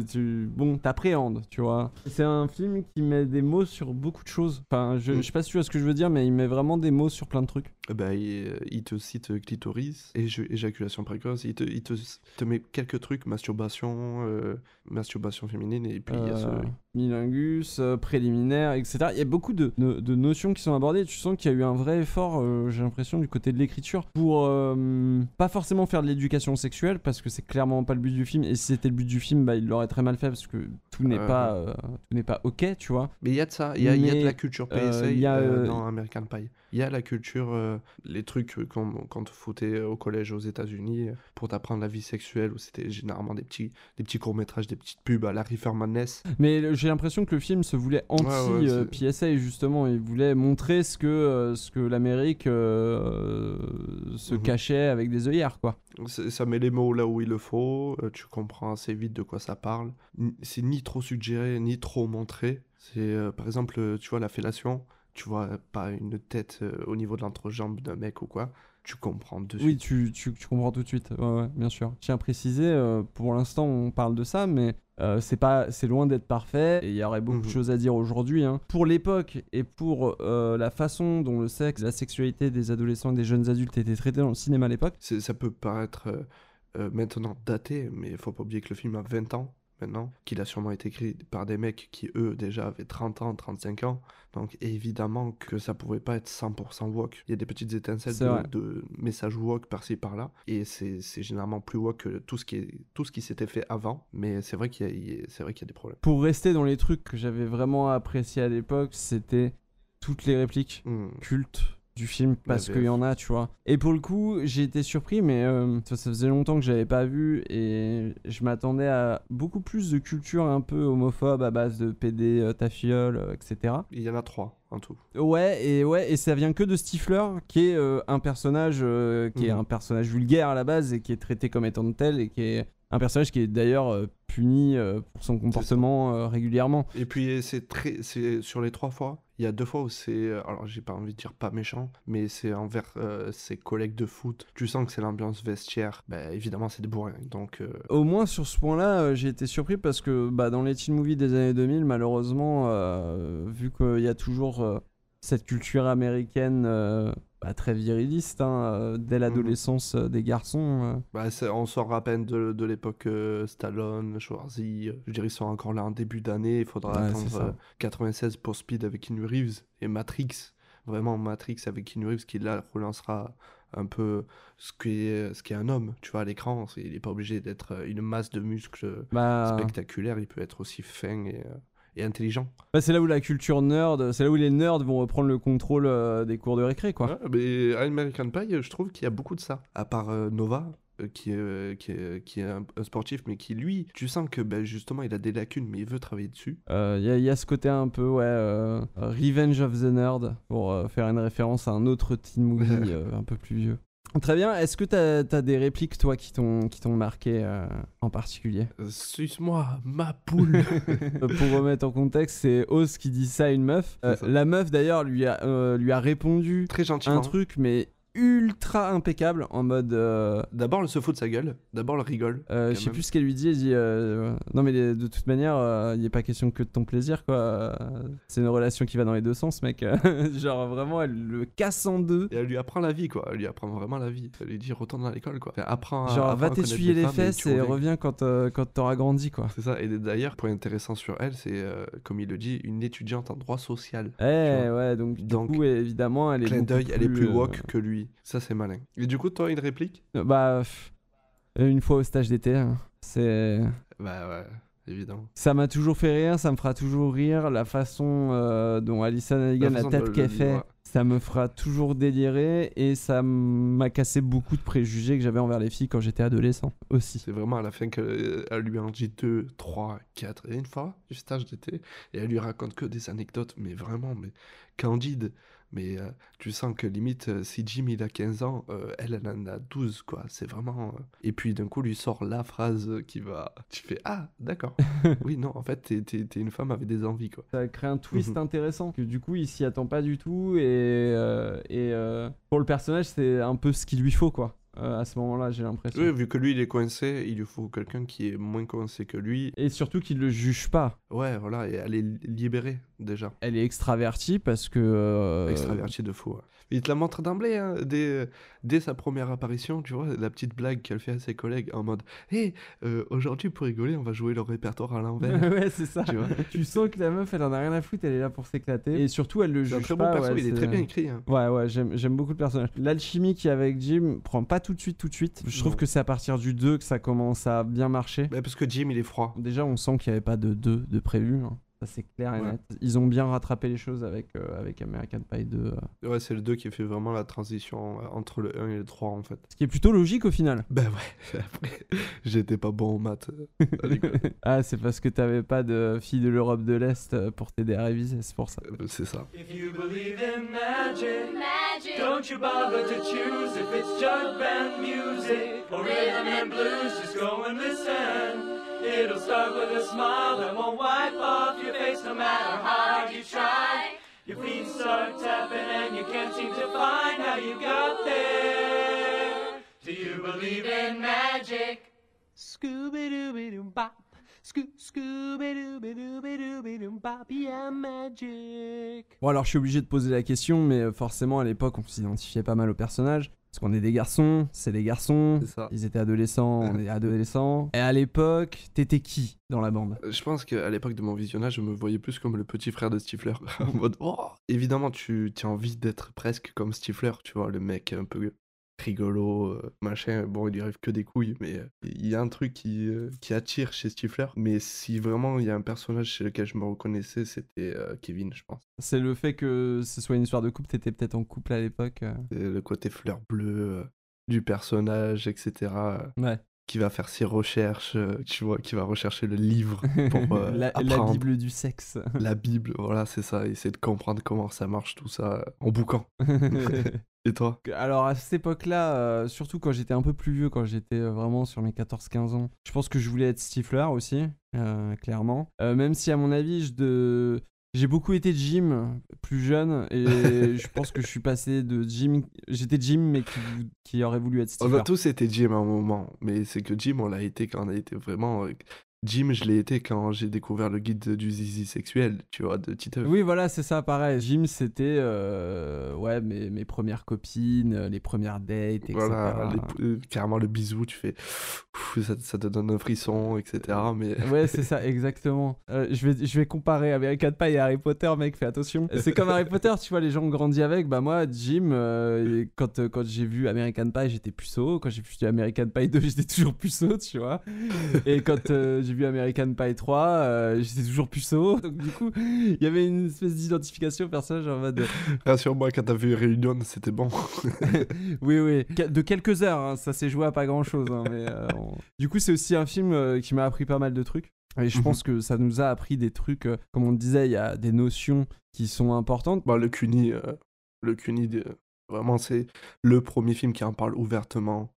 tu, bon, t'appréhendes, tu vois. C'est un film qui met des mots sur beaucoup de choses. Enfin, je, Mm. je sais pas si tu vois ce que je veux dire, mais il met vraiment des mots sur plein de trucs. Ben, il, il te cite clitoris, éju- éjaculation précoce, il te, il te, te met quelques trucs, masturbation, euh, masturbation féminine, et puis il y a ce- Euh, Milingus, euh, préliminaire, etc. Il y a beaucoup de, de- de notions qui sont abordées. Tu sens qu'il y a eu un vrai effort, euh, j'ai l'impression, du côté de l'écriture pour euh, pas forcément faire de l'éducation sexuelle, parce que c'est clairement pas le but du film. Et si c'était le but du film, bah, il l'aurait très mal fait, parce que tout n'est Euh, pas, tout n'est pas ok, tu vois. Mais il y a de ça, il y y a de la culture PSA il y a, dans American Pie. Il y a la culture, euh, les trucs euh, qu'on qu'on te foutait au collège aux États-Unis euh, pour t'apprendre la vie sexuelle, où c'était généralement des petits, des petits courts-métrages, des petites pubs à Larry Madness. Mais j'ai l'impression que le film se voulait ouais, anti-PSA, justement. Il voulait montrer ce que, euh, ce que l'Amérique euh, se Mhm. cachait avec des œillères, quoi. Ça met les mots là où il le faut, euh, tu comprends assez vite de quoi ça parle. C'est ni trop suggéré, ni trop montré. C'est euh, par exemple, euh, tu vois, la fellation, tu vois pas une tête euh, au niveau de l'entrejambe d'un mec ou quoi, tu comprends de Oui, suite. tu, tu, tu comprends tout de suite. Ouais, ouais, bien sûr. Je tiens à préciser, euh, pour l'instant, on parle de ça, mais euh, c'est pas, c'est loin d'être parfait. Et il y aurait beaucoup de Mhm. choses à dire aujourd'hui. hein. Pour l'époque et pour la façon dont le sexe, la sexualité des adolescents et des jeunes adultes était traitée dans le cinéma à l'époque, Ça peut paraître maintenant daté, mais il faut pas oublier que le film a 20 ans maintenant, qu'il a sûrement été écrit par des mecs qui, eux, déjà avaient 30 ans, 35 ans. Donc évidemment que ça pouvait pas être 100% woke. Il y a des petites étincelles de, de messages woke par-ci par-là. Et c'est généralement plus woke que tout ce qui, est, tout ce qui s'était fait avant. Mais c'est vrai qu'il y, a- vrai qu'il y a des problèmes. pour rester dans les trucs que j'avais vraiment apprécié à l'époque, c'était toutes les répliques Hmm. cultes du film parce qu'il y en a, tu vois. Et pour le coup, j'ai été surpris, mais euh, ça, ça faisait longtemps que j'avais pas vu et je m'attendais à beaucoup plus de culture un peu homophobe à base de PD, euh, ta fiole, euh, etc. Il y en a trois en tout. Ouais, et ouais, et ça vient que de Stifler, qui est euh, un personnage qui est Mhm. un personnage vulgaire à la base et qui est traité comme étant tel et qui est un personnage qui est d'ailleurs puni pour son comportement régulièrement. Et puis c'est très, c'est sur les trois fois. Il y a deux fois où c'est, euh, alors j'ai pas envie de dire pas méchant, mais c'est envers euh, ses collègues de foot. Tu sens que c'est l'ambiance vestiaire. Bah évidemment c'est des bourrins, donc euh, Au moins sur ce point-là, j'ai été surpris parce que bah, dans les teen movies des années 2000, malheureusement, vu qu'il y a toujours cette culture américaine bah, très viriliste, hein, euh, dès l'adolescence euh, des garçons. euh, bah, on sort à peine de, de l'époque euh, Stallone, Schwarzy. Je dirais ils sont encore là en début d'année. Il faudra Ouais, attendre ça. euh, 96 pour Speed avec Keanu Reeves et Matrix. Vraiment Matrix avec Keanu Reeves qui là relancera un peu ce qui est, ce qui est un homme, tu vois, à l'écran. Il n'est pas obligé d'être une masse de muscles bah, spectaculaire, il peut être aussi fin et, et intelligent. bah, c'est là où la culture nerd, c'est là où les nerds vont reprendre le contrôle euh, des cours de récré, quoi. Ouais, mais American Pie, je trouve qu'il y a beaucoup de ça. À part euh, Nova, euh, qui, est, qui, est, qui est un, un sportif, mais qui, lui, tu sens que ben, justement, il a des lacunes, mais il veut travailler dessus. Il Euh, y, a- y a ce côté un peu, ouais, euh, Revenge of the Nerd, pour euh, faire une référence à un autre teen movie *laughs* un peu plus vieux. Très bien, est-ce que t'as as des répliques, toi, qui t'ont marqué euh, en particulier? Suce-moi, ma poule *laughs* Euh, Pour remettre en contexte, c'est Oz qui dit ça à une meuf. Euh, la meuf, d'ailleurs, lui, a, euh, lui a répondu Très gentiment. un truc, mais ultra impeccable, en mode... euh, D'abord, elle se fout de sa gueule. D'abord, elle rigole. Euh, je sais même. plus ce qu'elle lui dit. Elle dit euh, Non, mais de toute manière, il n'est pas question que de ton plaisir, quoi. C'est une relation qui va dans les deux sens, mec. *laughs* Genre, vraiment, elle le casse en deux. Et elle lui apprend la vie, quoi. Elle lui apprend vraiment la vie. Elle lui dit retourne à l'école, quoi. Enfin, apprends à- Genre, va t'essuyer les fesses et reviens. quand, quand t'auras grandi, quoi. C'est ça. Et d'ailleurs, point intéressant sur elle, c'est, comme il le dit, une étudiante en droit social. Eh, ouais, donc, du Donc, coup, évidemment, elle est. Clin d'œil, elle est plus woke que lui. Ça c'est malin. Et du coup, toi, une réplique? Euh, Bah, pff, une fois au stage d'été, hein. c'est. Bah ouais, évidemment. Ça m'a toujours fait rire, ça me fera toujours rire. La façon euh, dont Alison Hannigan, la, façon tête qu'elle le fait, ça me fera toujours délirer et ça m'a cassé beaucoup de préjugés que j'avais envers les filles quand j'étais adolescent aussi. C'est vraiment à la fin qu'elle elle lui en dit 2, 3, 4. Et une fois, du stage d'été, et elle lui raconte que des anecdotes, mais vraiment, mais candide. Mais euh, tu sens que limite, euh, si Jim il a 15 ans, euh, elle, elle en a 12, quoi. C'est vraiment. euh, Et puis d'un coup, lui sort la phrase qui va. Tu fais Ah, d'accord. *laughs* oui, non, en fait, t'es- t'es t'es une femme avec des envies, quoi. Ça crée un twist Mhm. intéressant que du coup il s'y attend pas du tout et, euh, et euh, pour le personnage c'est un peu ce qu'il lui faut quoi. Euh, à ce moment-là j'ai l'impression. Oui, vu que lui, il est coincé, il lui faut quelqu'un qui est moins coincé que lui. Et surtout qu'il le juge pas. Ouais, voilà, et elle est libérée, déjà. Elle est extravertie parce que. euh, Extraverti de fou. ouais. Il te la montre d'emblée, hein, dès, dès sa première apparition, tu vois, la petite blague qu'elle fait à ses collègues en mode Hé, aujourd'hui pour rigoler, on va jouer le répertoire à *laughs* l'envers. ouais, c'est ça. Tu vois? tu sens que la meuf, elle en a rien à foutre, elle est là pour s'éclater. Et surtout, elle le C'est un très bon pas. perso, ouais, il est très bien écrit. hein. Ouais, ouais, j'aime beaucoup le personnage. L'alchimie a avec Jim prend pas tout de suite, tout de suite. Je trouve Non. que c'est à partir du 2 que ça commence à bien marcher. Ouais, parce que Jim, il est froid. Déjà, on sent qu'il n'y avait pas de 2 de prévu. hein. Ça, c'est clair et Ouais. net. Ils ont bien rattrapé les choses avec, euh, avec American Pie 2. euh. Ouais, c'est le 2 qui fait vraiment la transition euh, entre le 1 et le 3, en fait. Ce qui est plutôt logique au final. Ben ouais, *laughs* après, j'étais pas bon en maths. *laughs* ah, c'est parce que t'avais pas de fille de l'Europe de l'Est pour t'aider à réviser, c'est pour ça. Euh, c'est ça. If you believe in magic, Magic. don't you bother to choose if it's jug band music or rhythm and blues. Just go and listen. It'll start with a smile that won't wipe off your face no matter how hard you try. Your feet start tapping and you can't seem to find how you got there. Do you believe in magic? Scooby Bon, alors je suis obligé de poser la question, mais euh, forcément à l'époque on s'identifiait pas mal aux personnages. Parce qu'on est des garçons, c'est des garçons. C'est ça. Ils étaient adolescents, on est *laughs* adolescents. Et à l'époque, t'étais qui dans la bande? Euh, Je pense qu'à l'époque de mon visionnage, je me voyais plus comme le petit frère de Stifler. *laughs* en mode, oh Évidemment, tu, tu as envie d'être presque comme Stifler, tu vois, le mec un peu rigolo, euh, machin. Bon, il lui arrive que des couilles, mais euh, il y a un truc qui, euh, qui attire chez Stifler. Mais si vraiment il y a un personnage chez lequel je me reconnaissais, c'était Kevin, je pense. C'est le fait que ce soit une histoire de couple, t'étais peut-être en couple à l'époque. le côté fleur bleue du personnage, etc. Ouais. Qui va faire ses recherches, euh, tu vois, qui va rechercher le livre pour *laughs* euh, la, la apprendre. Bible du sexe. La Bible, voilà, c'est ça. Essayer de comprendre comment ça marche tout ça en bouquant. *laughs* Et toi? Alors à cette époque-là, euh, surtout quand j'étais un peu plus vieux, quand j'étais vraiment sur mes 14-15 ans, je pense que je voulais être Stifler aussi, euh, clairement. Même si à mon avis, je de... j'ai beaucoup été Jim plus jeune, et *laughs* je pense que je suis passé de Jim... J'étais Jim, mais qui, aurait voulu être On Stifler. a tous été Jim à un moment, mais c'est que Jim, on l'a été quand on a été vraiment. Jim, je l'ai été quand j'ai découvert le guide du zizi sexuel, tu vois, de Titeuf. Oui, voilà, c'est ça, pareil. Jim, c'était euh, ouais, mes, mes premières copines, euh, les premières dates, etc. Voilà, les- euh, carrément le bisou, tu fais. Ça, ça te donne un frisson, etc. Mais Ouais, *laughs* c'est ça, exactement. Euh, je, vais, je vais comparer American Pie et Harry Potter, mec, fais attention. C'est comme Harry Potter, tu vois, les gens ont grandi avec. Bah, moi, Jim, quand, quand j'ai vu American Pie, j'étais puceau. Quand j'ai vu American Pie 2, *laughs* j'étais toujours puceau, tu vois. Et quand j'ai vu American Pie 3, euh, j'étais toujours puceau. *laughs* Donc, du coup, il y avait une espèce d'identification au personnage en mode. rassure-moi, quand t'as vu Réunion, c'était bon. *laughs* Oui, oui. De quelques heures, hein, ça s'est joué à pas grand chose. mais, euh, on- Du coup, c'est aussi un film euh, qui m'a appris pas mal de trucs. Et je Mhm. pense que ça nous a appris des trucs, euh, comme on disait, il y a des notions qui sont importantes. Bah, le Cuny, euh, le Cuny, de- vraiment, c'est le premier film qui en parle ouvertement.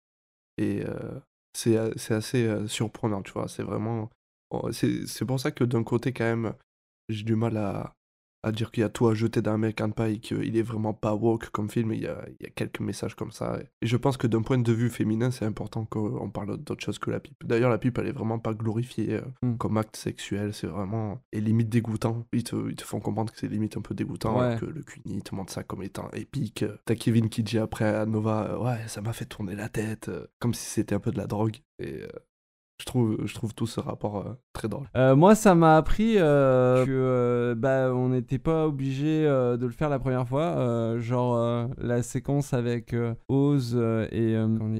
Et euh, c'est euh, c'est assez euh, surprenant, tu vois. C'est vraiment. oh, c'est pour ça que d'un côté, quand même, j'ai du mal à, à dire qu'il y a tout à jeter dans American Pie, qu'il est vraiment pas woke comme film. Il y a, il y a quelques messages comme ça. Et je pense que d'un point de vue féminin, c'est important qu'on parle d'autre chose que la pipe. D'ailleurs, la pipe, elle est vraiment pas glorifiée euh, Mm. comme acte sexuel. C'est vraiment. Et limite dégoûtant. Ils te, ils te font comprendre que c'est limite un peu dégoûtant. Ouais. que le Cuny te montre ça comme étant épique. T'as Kevin qui dit après à Nova euh, Ouais, ça m'a fait tourner la tête. euh, comme si c'était un peu de la drogue. Et. Je trouve, je trouve tout ce rapport euh, très drôle. Euh, moi, ça m'a appris euh, que euh, bah, on n'était pas obligé de le faire la première fois. Genre la séquence avec Oz et,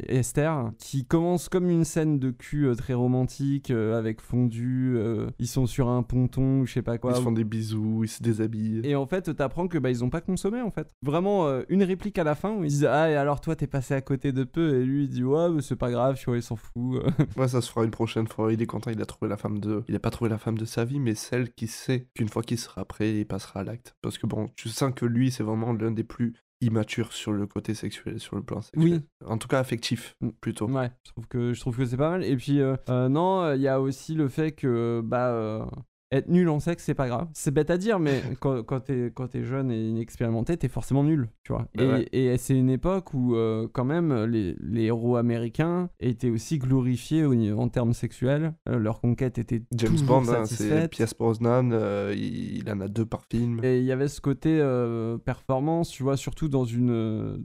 Esther, qui commence comme une scène de cul très romantique avec fondu. ils sont sur un ponton ou je sais pas quoi. Ils se font des bisous, ils se déshabillent. Et en fait, t'apprends que bah ils ont pas consommé en fait. Vraiment une réplique à la fin où ils disent ah et alors toi t'es passé à côté de peu et lui il dit ouais mais c'est pas grave tu vois il s'en fout. Ouais, ça se fera une prochaine fois. Il est content, il a trouvé la femme de. Il a pas trouvé la femme de sa vie, mais celle qui sait qu'une fois qu'il sera prêt, il passera à l'acte. Parce que bon, tu sens que lui, c'est vraiment l'un des plus immatures sur le côté sexuel, sur le plan sexuel. Oui. En tout cas, affectif, Mm. plutôt. Ouais, je trouve que je trouve que c'est pas mal. Et puis euh, euh, non, il y a aussi le fait que bah euh, être nul en sexe c'est pas grave. C'est bête à dire, mais *laughs* quand, quand t'es jeune et inexpérimenté, t'es forcément nul, tu vois. Bah et ouais. et c'est une époque où euh, quand même les, les héros américains étaient aussi glorifiés au en termes sexuels. Euh, leur conquête était James Bond, hein, c'est. Pierce Brosnan, euh, il, il en a deux par film. Et il y avait ce côté performance, tu vois, surtout dans une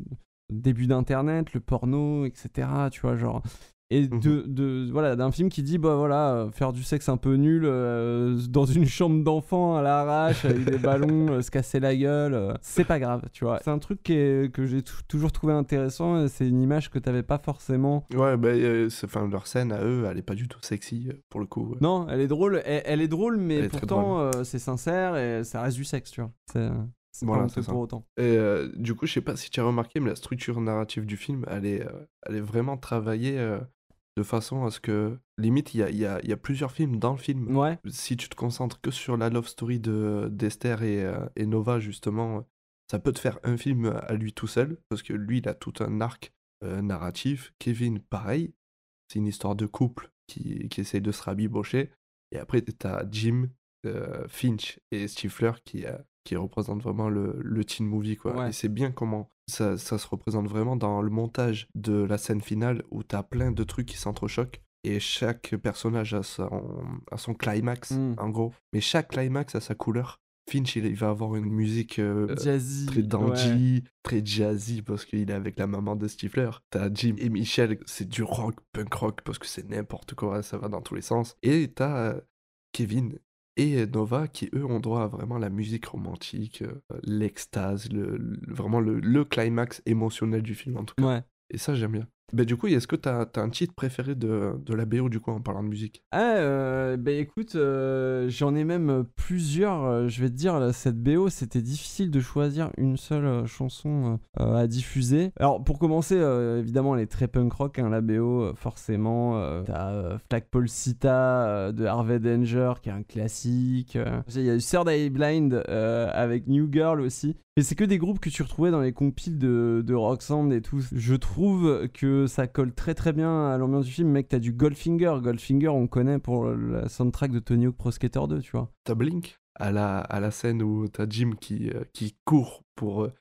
début d'internet, le porno, etc. Tu vois, genre. Et Mhm. de, de- voilà, d'un film qui dit, bah voilà, euh, faire du sexe un peu nul euh, dans une chambre d'enfant à l'arrache, avec des ballons, euh, se casser la gueule, c'est pas grave, tu vois. C'est un truc qui est- que j'ai tou- toujours trouvé intéressant, c'est une image que t'avais pas forcément. Ouais, bah, enfin, leur scène à eux, elle est pas du tout sexy, pour le coup. ouais. Non, elle est drôle, elle, elle est drôle, mais pourtant c'est sincère et ça reste du sexe, tu vois. C'est Voilà, pas pour autant. Et euh, du coup, je sais pas si tu as remarqué, mais la structure narrative du film, elle est, euh, elle est vraiment travaillée euh, de façon à ce que, limite, il y a, y a- y a plusieurs films dans le film. Ouais. Si tu te concentres que sur la love story de d'Esther et, et Nova, justement, ça peut te faire un film à lui tout seul, parce que lui, il a tout un arc narratif. Kevin, pareil, c'est une histoire de couple qui, qui essaye de se rabibocher. Et après, tu as Jim, Finch et Stifler qui, qui représentent vraiment le, le teen movie. Quoi. Ouais. Et c'est bien comment ça, ça se représente vraiment dans le montage de la scène finale où tu as plein de trucs qui s'entrechoquent. Et chaque personnage a son, a son climax, Mm. en gros. Mais chaque climax a sa couleur. Finch, il, il va avoir une musique euh, Jazzy. très ouais. dandy, très jazzy parce qu'il est avec la maman de Stifler. T'as Jim et Michel, c'est du rock, punk rock parce que c'est n'importe quoi, ça va dans tous les sens. Et t'as euh, Kevin et Nova qui eux ont droit à vraiment la musique romantique, euh, l'extase, le, le- vraiment le, le climax émotionnel du film en tout cas. Ouais. Et ça j'aime bien. Bah, du coup, est-ce que t'as as un titre préféré de, de la BO du coup en parlant de musique? Ah, euh, bah écoute, euh, j'en ai même plusieurs. euh, je vais te dire, cette BO, c'était difficile de choisir une seule chanson à diffuser. Alors, pour commencer, évidemment, elle est très punk rock, hein, la BO, forcément. T'as Flagpole Sita de Harvey Danger, qui est un classique. Il y a eu Third Eye Blind avec New Girl aussi. Et c'est que des groupes que tu retrouvais dans les compiles de, de Roxanne et tout. Je trouve que ça colle très très bien à l'ambiance du film. Mec, t'as du Goldfinger. Goldfinger, on connaît pour la soundtrack de Tony Hawk Pro Skater 2, tu vois. T'as Blink à la, à la scène où t'as Jim qui, euh, court pour euh,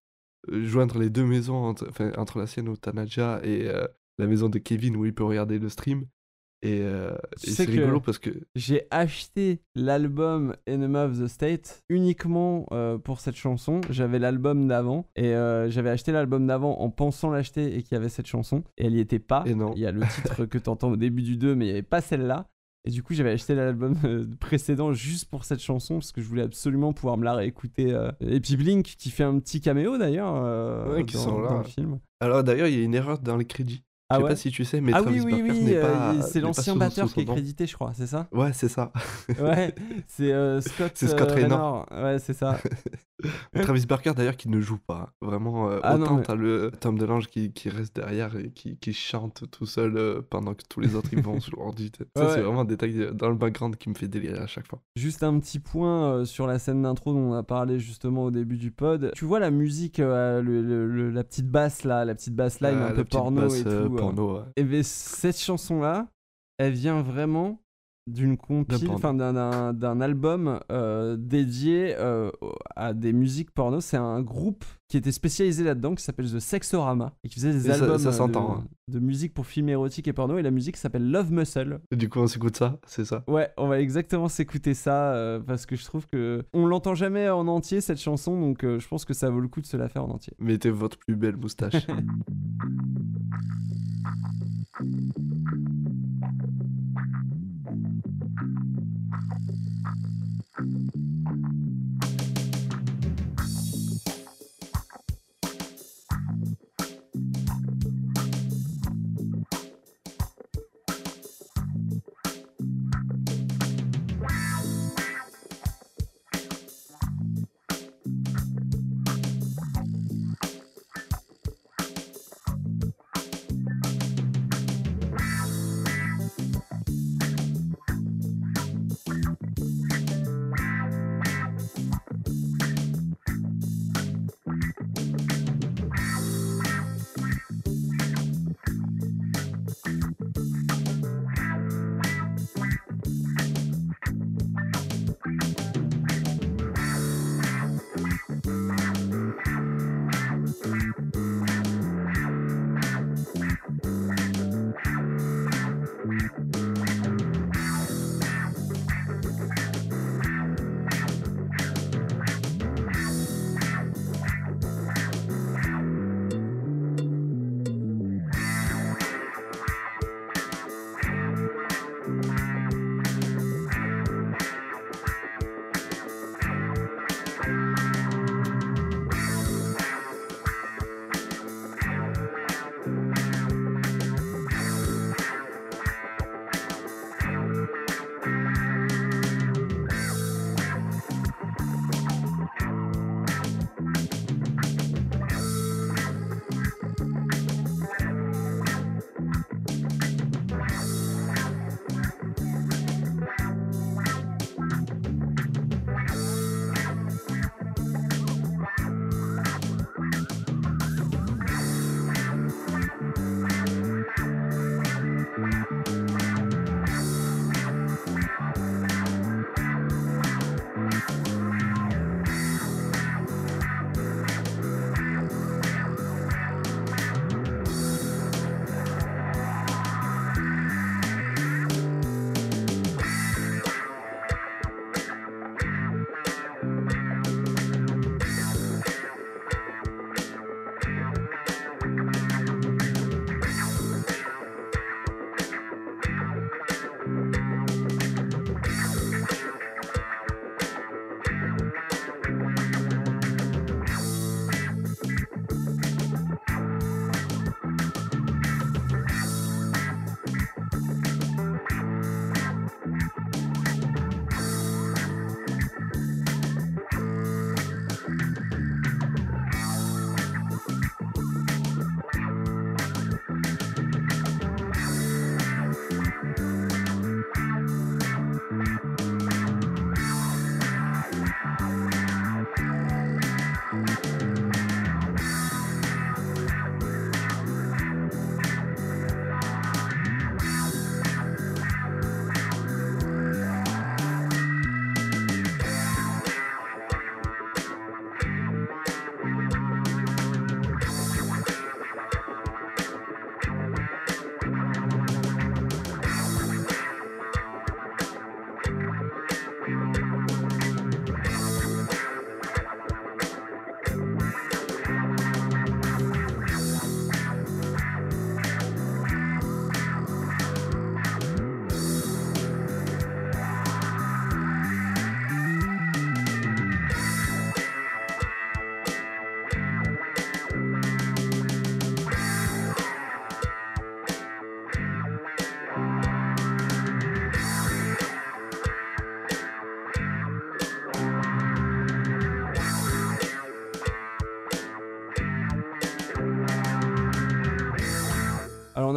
joindre les deux maisons, entre, la sienne où t'as Nadja et euh, la maison de Kevin où il peut regarder le stream. Et, euh, et c'est rigolo parce que J'ai acheté l'album Enema of the State uniquement euh, pour cette chanson. J'avais l'album d'avant et euh, j'avais acheté l'album d'avant en pensant l'acheter et qu'il y avait cette chanson. Et elle y était pas. Et non. Il y a le titre que t'entends au début du 2, mais il n'y avait pas celle-là. Et du coup, j'avais acheté l'album euh, précédent juste pour cette chanson parce que je voulais absolument pouvoir me la réécouter. Et puis Blink qui fait un petit caméo d'ailleurs Ouais, qui sont là. dans le film. Alors d'ailleurs, il y a une erreur dans les crédits. Ah Je sais ouais pas si tu sais, mais Ah Travis oui, oui, Barker oui, n'est euh, pas. c'est n'est pas l'ancien sous- batteur qui est crédité, je crois, c'est ça Ouais, c'est ça. *laughs* Ouais, c'est euh, Scott, C'est Scott euh, Raynor. Ouais, c'est ça. *laughs* Travis Barker d'ailleurs qui ne joue pas. Vraiment, euh, Ah autant mais- t'as le Tom DeLange qui, qui reste derrière et qui, qui chante tout seul euh, pendant que tous les autres ils vont *laughs* sur l'ordi. Ça, Ouais. c'est vraiment un détail dans le background qui me fait délirer à chaque fois. Juste un petit point sur la scène d'intro dont on a parlé justement au début du pod. Tu vois la musique, le- le- le- la petite basse là, la petite basse line Ah, un peu porno et tout. Porno, ouais. Et ben, cette chanson là, elle vient vraiment d'une compile, enfin d'un- album euh, dédié euh, à des musiques porno. C'est un groupe qui était spécialisé là-dedans qui s'appelle The Sexorama et qui faisait des Et albums ça euh, hein. de, musique pour films érotiques et porno. Et la musique s'appelle Love Muscle. Et du coup, on s'écoute ça, c'est ça? Ouais, on va exactement s'écouter ça euh, parce que je trouve que on l'entend jamais en entier cette chanson, donc je pense que ça vaut le coup de se la faire en entier. Mettez votre plus belle moustache. *laughs*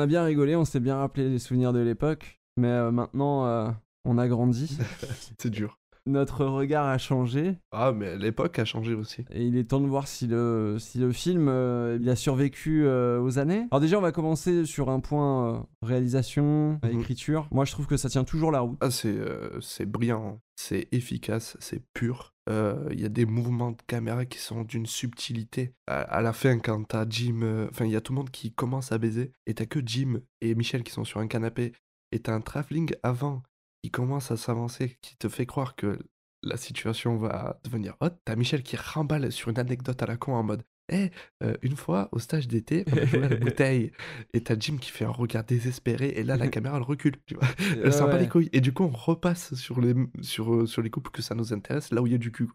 a bien rigolé, on s'est bien rappelé les souvenirs de l'époque, mais euh, maintenant euh, on a grandi, *laughs* C'est dur. notre regard a changé, Ah, mais l'époque a changé aussi. et il est temps de voir si le, si le film euh, il a survécu aux années. Alors déjà on va commencer sur un point réalisation, Mhm. écriture. Moi je trouve que ça tient toujours la route. Ah, c'est c'est brillant, c'est efficace, c'est pur. Euh, Il y a des mouvements de caméra qui sont d'une subtilité. À, la fin, quand t'as Jim, euh, enfin, il y a tout le monde qui commence à baiser, et t'as que Jim et Michel qui sont sur un canapé, et t'as un travelling avant qui commence à s'avancer, qui te fait croire que la situation va devenir haute. T'as Michel qui remballe sur une anecdote à la con en mode Eh, euh, une fois au stage d'été, on a joué à la *laughs* bouteille. Et t'as Jim qui fait un regard désespéré, et là, la *laughs* caméra, elle recule. Tu vois elle s'en bat les couilles. Et du coup, on repasse sur les, sur, sur les couples que ça nous intéresse, là où il y a du cul.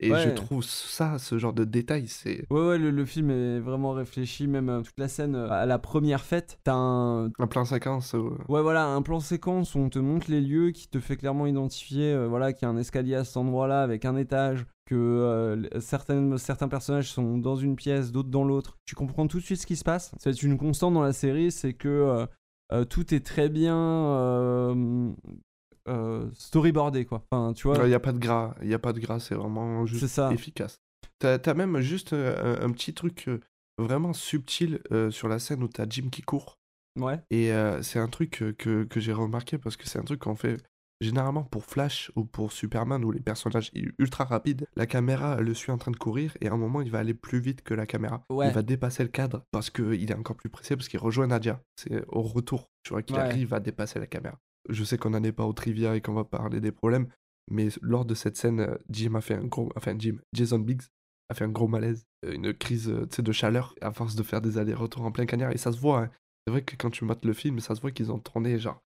Et je trouve ça, ce genre de détail, c'est Ouais ouais le, le film est vraiment réfléchi, même euh, toute la scène euh, à la première fête, t'as un, un plan séquence. euh, Ouais, voilà, un plan séquence où on te montre les lieux, qui te fait clairement identifier, voilà, qu'il y a un escalier à cet endroit-là avec un étage, que euh, certaines, certains personnages sont dans une pièce, d'autres dans l'autre. Tu comprends tout de suite ce qui se passe. C'est une constante dans la série, c'est que euh, euh, tout est très bien storyboardé, quoi. Enfin, tu vois, Il n'y a pas de gras, il n'y a pas de gras, c'est vraiment juste ça. efficace. T'as as même juste un, un petit truc vraiment subtil sur la scène où t'as Jim qui court. Ouais. Et euh, c'est un truc que, que j'ai remarqué parce que c'est un truc qu'on fait généralement pour Flash ou pour Superman où les personnages ultra rapides, la caméra le suit en train de courir et à un moment il va aller plus vite que la caméra. Ouais. Il va dépasser le cadre parce qu'il est encore plus pressé parce qu'il rejoint Nadia. C'est au retour, tu vois, qu'il Ouais. arrive à dépasser la caméra. Je sais qu'on n'en est pas au trivia et qu'on va parler des problèmes, mais lors de cette scène, Jim a fait un gros. Enfin, Jim, Jason Biggs a fait un gros malaise, euh, une crise euh, de chaleur à force de faire des allers-retours en plein cagnard. Et ça se voit, hein. c'est vrai que quand tu mates le film, ça se voit qu'ils ont tourné genre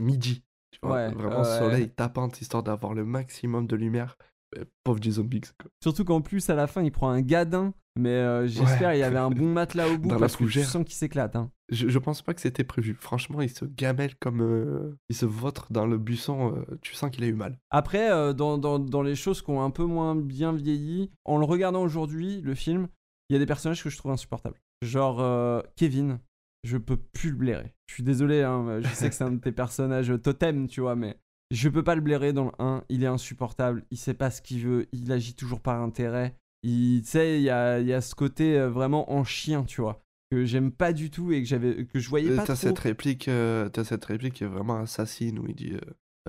midi. Tu vois, Ouais, vraiment soleil tapante histoire d'avoir le maximum de lumière. Euh, pauvre Jason Biggs. quoi. Surtout qu'en plus, à la fin, il prend un gadin, mais euh, j'espère Ouais. il y avait un bon matelas au *laughs* bout Dans la que tu fougère. sens qu'il s'éclate. Hein. Je, je pense pas que c'était prévu. Franchement, il se gamelle comme. euh, il se vautre dans le buisson. euh, tu sens qu'il a eu mal. Après, euh, dans, dans- dans les choses qui ont un peu moins bien vieilli, en le regardant aujourd'hui, le film, il y a des personnages que je trouve insupportables. Genre Kevin, je peux plus le blairer. Je suis désolé, hein, je sais que c'est un de tes *laughs* personnages totem, tu vois, mais je peux pas le blairer dans le 1. Il est insupportable, il sait pas ce qu'il veut, il agit toujours par intérêt. Il, tu sais, il y a, il y a ce côté euh, vraiment en chien, tu vois, que j'aime pas du tout et que, j'avais, que je voyais Euh, pas T'as trop. cette réplique, euh, t'as cette réplique qui est vraiment assassine où il dit, euh,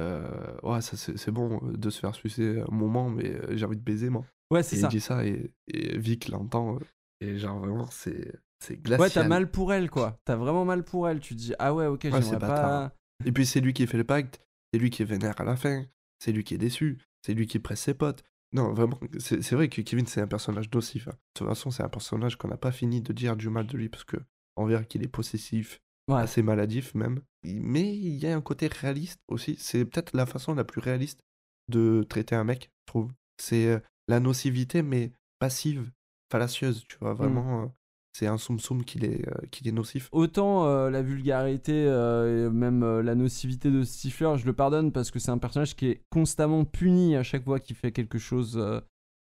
euh, ouais, ça c'est c'est bon euh, de se faire sucer un moment, mais euh, j'ai envie de baiser moi. Ouais, Et c'est il ça. dit ça et, et Vic l'entend euh, et genre vraiment c'est c'est glacial. Ouais, t'as mal pour elle, quoi. T'as vraiment mal pour elle. Tu te dis, ah ouais, ok, c'est j'aimerais pas. Et puis c'est lui qui fait le pacte, c'est lui qui est vénère à la fin, c'est lui qui est déçu, c'est lui qui presse ses potes. Non, vraiment, c'est vrai que Kevin c'est un personnage nocif. hein. De toute façon, c'est un personnage qu'on n'a pas fini de dire du mal de lui parce que on verra qu'il est possessif, Ouais. assez maladif même. Mais il y a un côté réaliste aussi. C'est peut-être la façon la plus réaliste de traiter un mec, je trouve. C'est euh, la nocivité, mais passive, fallacieuse, tu vois. Vraiment, euh, c'est un soum-soum qu'il est, euh, est nocif. Autant euh, la vulgarité euh, et même la nocivité de Stifler, je le pardonne parce que c'est un personnage qui est constamment puni à chaque fois qu'il fait quelque chose.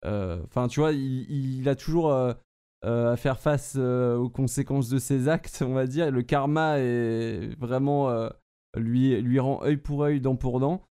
Enfin, tu vois, il, a toujours à faire face aux conséquences de ses actes, on va dire. Le karma est vraiment lui, lui rend œil pour œil, dent pour dent.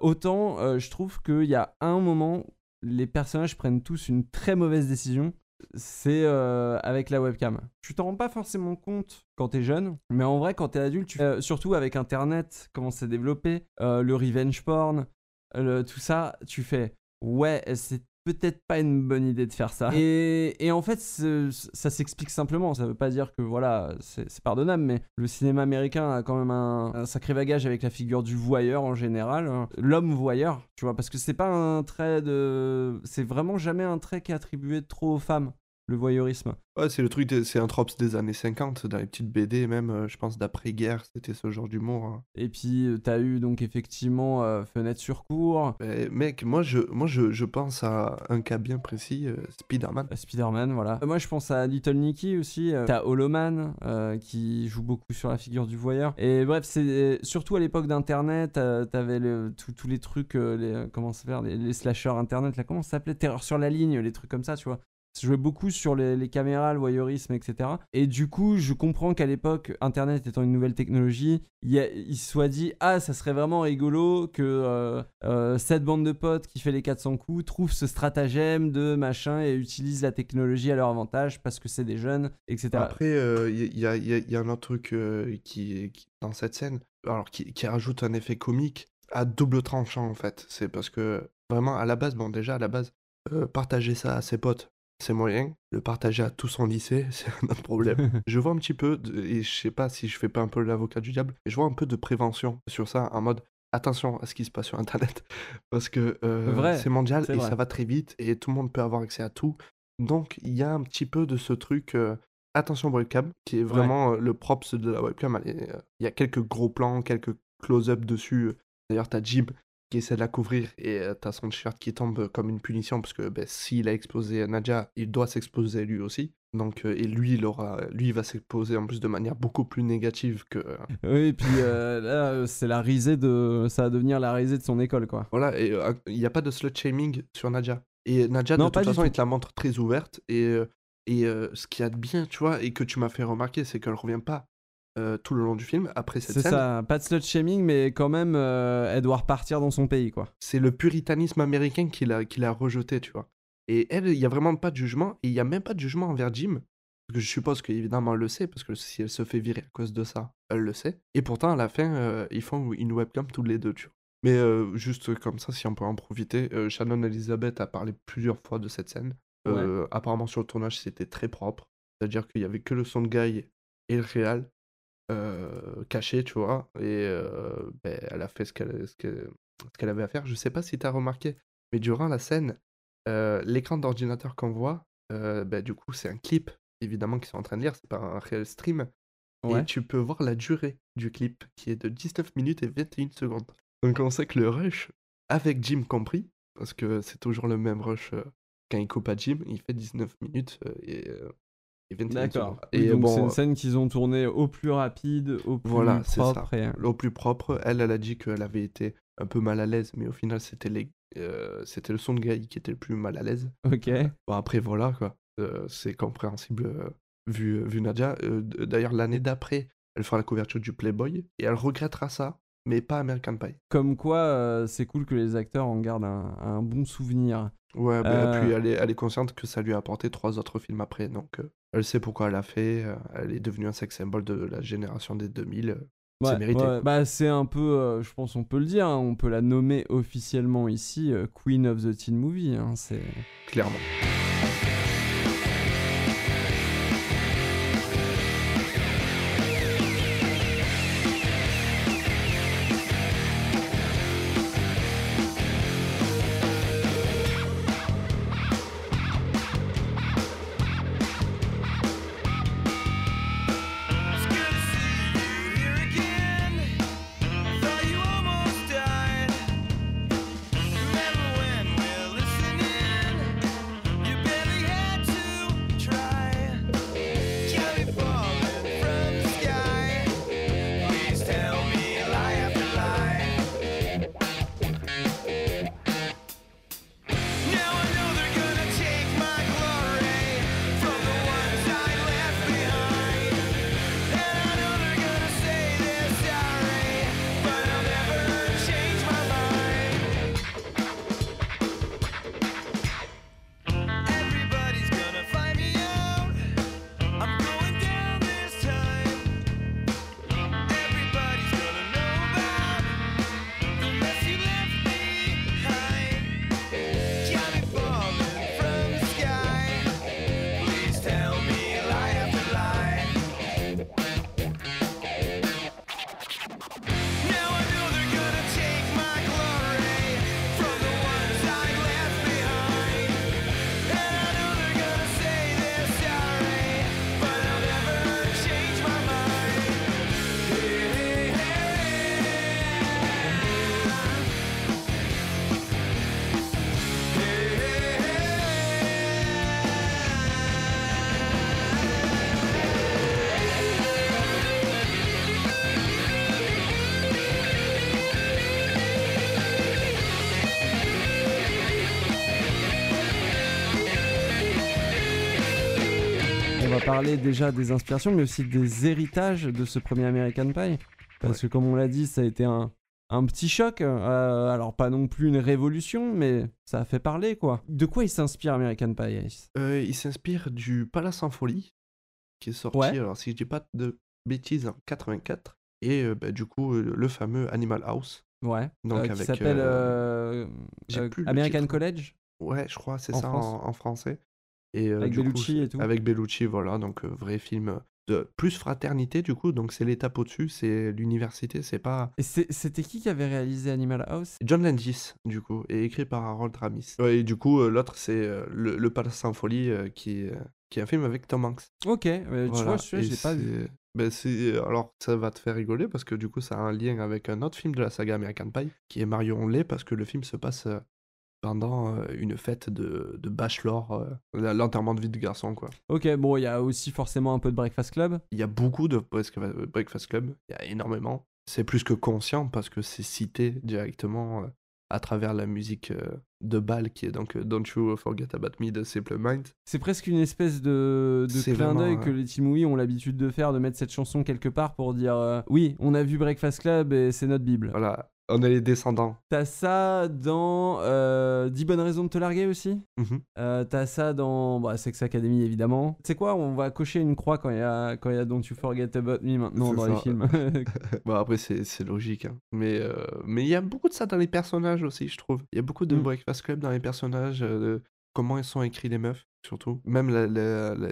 Autant, je trouve qu'il y a un moment, les personnages prennent tous une très mauvaise décision c'est euh, avec la webcam. Tu t'en rends pas forcément compte quand t'es jeune, mais en vrai, quand t'es adulte, euh, surtout avec Internet, comment c'est développé, euh, le revenge porn, tout ça, tu fais ouais, c'est peut-être pas une bonne idée de faire ça. Et, en fait, ça s'explique simplement. Ça veut pas dire que voilà, c'est c'est pardonnable, mais le cinéma américain a quand même un, un sacré bagage avec la figure du voyeur en général, hein. l'homme voyeur, tu vois, parce que c'est pas un trait de, c'est vraiment jamais un trait qui est attribué trop aux femmes, le voyeurisme. Ouais, c'est le truc, c'est un trope des années 50, dans les petites BD même, euh, je pense d'après-guerre, c'était ce genre d'humour. hein. Et puis euh, t'as eu donc effectivement euh, Fenêtre sur cour, Mais, mec, moi, je, moi je, je pense à un cas bien précis, euh, Spider-Man. Spider-Man, voilà. Euh, Moi je pense à Little Nicky aussi. T'as Holoman qui joue beaucoup sur la figure du voyeur. Et bref, c'est surtout à l'époque d'Internet, t'avais le- tous les trucs, les, comment ça s'appelle, les, les slashers Internet, là, comment ça s'appelait? Terreur sur la ligne, les trucs comme ça, tu vois. Ça jouait beaucoup sur les, caméras, le voyeurisme, etc. Et du coup, je comprends qu'à l'époque, Internet étant une nouvelle technologie, il, se soit dit Ah, ça serait vraiment rigolo que euh, euh, cette bande de potes qui fait les 400 coups trouve ce stratagème de machin et utilise la technologie à leur avantage parce que c'est des jeunes, etc. Après, euh, il y, a, il y a- un autre truc euh, qui, dans cette scène, alors qui, rajoute un effet comique à double tranchant en fait. C'est parce que vraiment à la base, bon déjà à la base, euh, partager ça à ses potes, c'est moyen. Le partager à tout son lycée, *laughs* c'est un autre problème. *laughs* je vois un petit peu, de- et je sais pas si je fais pas un peu l'avocat du diable, mais je vois un peu de prévention sur ça en mode attention à ce qui se passe sur internet *laughs* parce que euh, c'est mondial et vrai. ça va très vite et tout le monde peut avoir accès à tout. Donc il y a un petit peu de ce truc euh, attention webcam qui est vraiment euh, le props de la webcam. Il y a quelques gros plans, quelques close-up dessus. D'ailleurs t'as Jim qui essaie de la couvrir et euh, t'as son t-shirt qui tombe comme une punition parce que ben, s'il a exposé Nadia, il doit s'exposer lui aussi. Donc euh, et lui il aura, lui il va s'exposer en plus de manière beaucoup plus négative que euh, *laughs* Oui, et puis euh, là, euh, c'est la risée de. Ça va devenir la risée de son école, quoi. Voilà, et euh, il n'y a pas de slut shaming sur Nadia. Et Nadia, Non, de toute façon, tout. il te la montre très ouverte. Et, euh, et euh, ce qu'il y a de bien, tu vois, et que tu m'as fait remarquer, c'est qu'elle revient pas euh, tout le long du film. Après cette C'est scène, ça, pas de slut shaming, mais quand même, euh, elle doit repartir dans son pays, quoi. c'est le puritanisme américain qui l'a qui l'a rejeté, tu vois. Et elle, il n'y a vraiment pas de jugement. Et il n'y a même pas de jugement envers Jim. Parce que je suppose qu'évidemment, elle le sait, parce que si elle se fait virer à cause de ça, elle le sait. Et pourtant, à la fin, euh, ils font une webcam tous les deux, tu vois. Mais juste comme ça, si on peut en profiter, Shannon Elizabeth a parlé plusieurs fois de cette scène. Apparemment, sur le tournage, c'était très propre. C'est-à-dire qu'il y avait que le son de Guy et le réal euh, caché, tu vois. Et euh, ben, elle a fait ce qu'elle ce qu'elle- avait à faire. Je sais pas si tu as remarqué, mais durant la scène, euh, l'écran d'ordinateur qu'on voit, ben, du coup, c'est un clip, évidemment, qu'ils sont en train de lire. C'est pas un réel stream. Ouais. Et tu peux voir la durée du clip, qui est de 19 minutes et 21 secondes. Donc on sait que le rush, avec Jim compris, parce que c'est toujours le même rush quand il coupe à Jim, il fait 19 minutes et, et 21 D'accord. Et donc bon, c'est euh, une scène qu'ils ont tournée au plus rapide, au plus voilà, c'est ça. propre. et- Au plus propre, elle, elle a dit qu'elle avait été un peu mal à l'aise, mais au final, c'était les... euh, c'était le son de Guy qui était le plus mal à l'aise. Ok. Bon, après, voilà, quoi. Euh, c'est compréhensible euh, vu, vu Nadia. Euh, D'ailleurs, l'année d'après, elle fera la couverture du Playboy et elle regrettera ça, mais pas American Pie. Comme quoi, euh, c'est cool que les acteurs en gardent un, un bon souvenir. Ouais, bah, Euh, puis elle est, elle est consciente que ça lui a apporté trois autres films après, donc euh, elle sait pourquoi elle l'a fait. euh, elle est devenue un sex symbol de la génération des 2000. euh, Ouais, c'est mérité. ouais. Bah, c'est un peu, euh, je pense, on peut le dire, hein, on peut la nommer officiellement ici euh, Queen of the Teen Movie. hein, c'est Clairement. Parler déjà des inspirations, mais aussi des héritages de ce premier American Pie. Parce que comme on l'a dit, ça a été un, un petit choc. euh, alors pas non plus une révolution, mais ça a fait parler quoi. De quoi il s'inspire American Pie Ace Euh, il s'inspire du Palace en folie, qui est sorti, Ouais. alors si je dis pas de bêtises, en 84. Et euh, bah, du coup, euh, le fameux Animal House. Ouais. Donc qui s'appelle American titre. College? Ouais, je crois, c'est ça en français. Et, euh, Avec coup, Bellucci et tout. Avec Bellucci, voilà, donc euh, vrai film de plus fraternité du coup, donc c'est l'étape au-dessus, c'est l'université, c'est pas Et c'était qui qui avait réalisé Animal House? John Landis du coup, et écrit par Harold Ramis. Ouais, et du coup, euh, l'autre c'est le, le Palace en folie, qui, est- qui est un film avec Tom Hanks. Ok, mais tu Voilà, vois, je l'ai pas vu. ben, alors ça va te faire rigoler parce que du coup ça a un lien avec un autre film de la saga American Pie qui est Marion Lay parce que le film se passe pendant euh, une fête de, de bachelor, euh, l'enterrement de vie de garçon quoi. Ok, bon, il y a aussi forcément un peu de Breakfast Club. Il y a beaucoup de Breakfast Club, il y a énormément. C'est plus que conscient parce que c'est cité directement euh, à travers la musique de bal qui est donc Don't You Forget About Me de Simple Minds. C'est presque une espèce de, clin d'œil que les Movie ont l'habitude de faire, de mettre cette chanson quelque part pour dire euh, oui, on a vu Breakfast Club et c'est notre Bible. Voilà, on est les descendants. T'as ça dans euh, 10 bonnes raisons de te larguer aussi? Mhm. Euh, T'as ça dans bah, Sex Academy évidemment. Tu sais quoi, on va cocher une croix quand il y a, quand il y a Don't You Forget About Me maintenant C'est dans ça. les films? *laughs* Bon, après, c'est c'est logique. hein. Mais euh, mais il y a beaucoup de ça dans les personnages aussi, je trouve. Il y a beaucoup de Mm. Breakfast Club dans les personnages, euh, de comment ils sont écrits les meufs, surtout. Même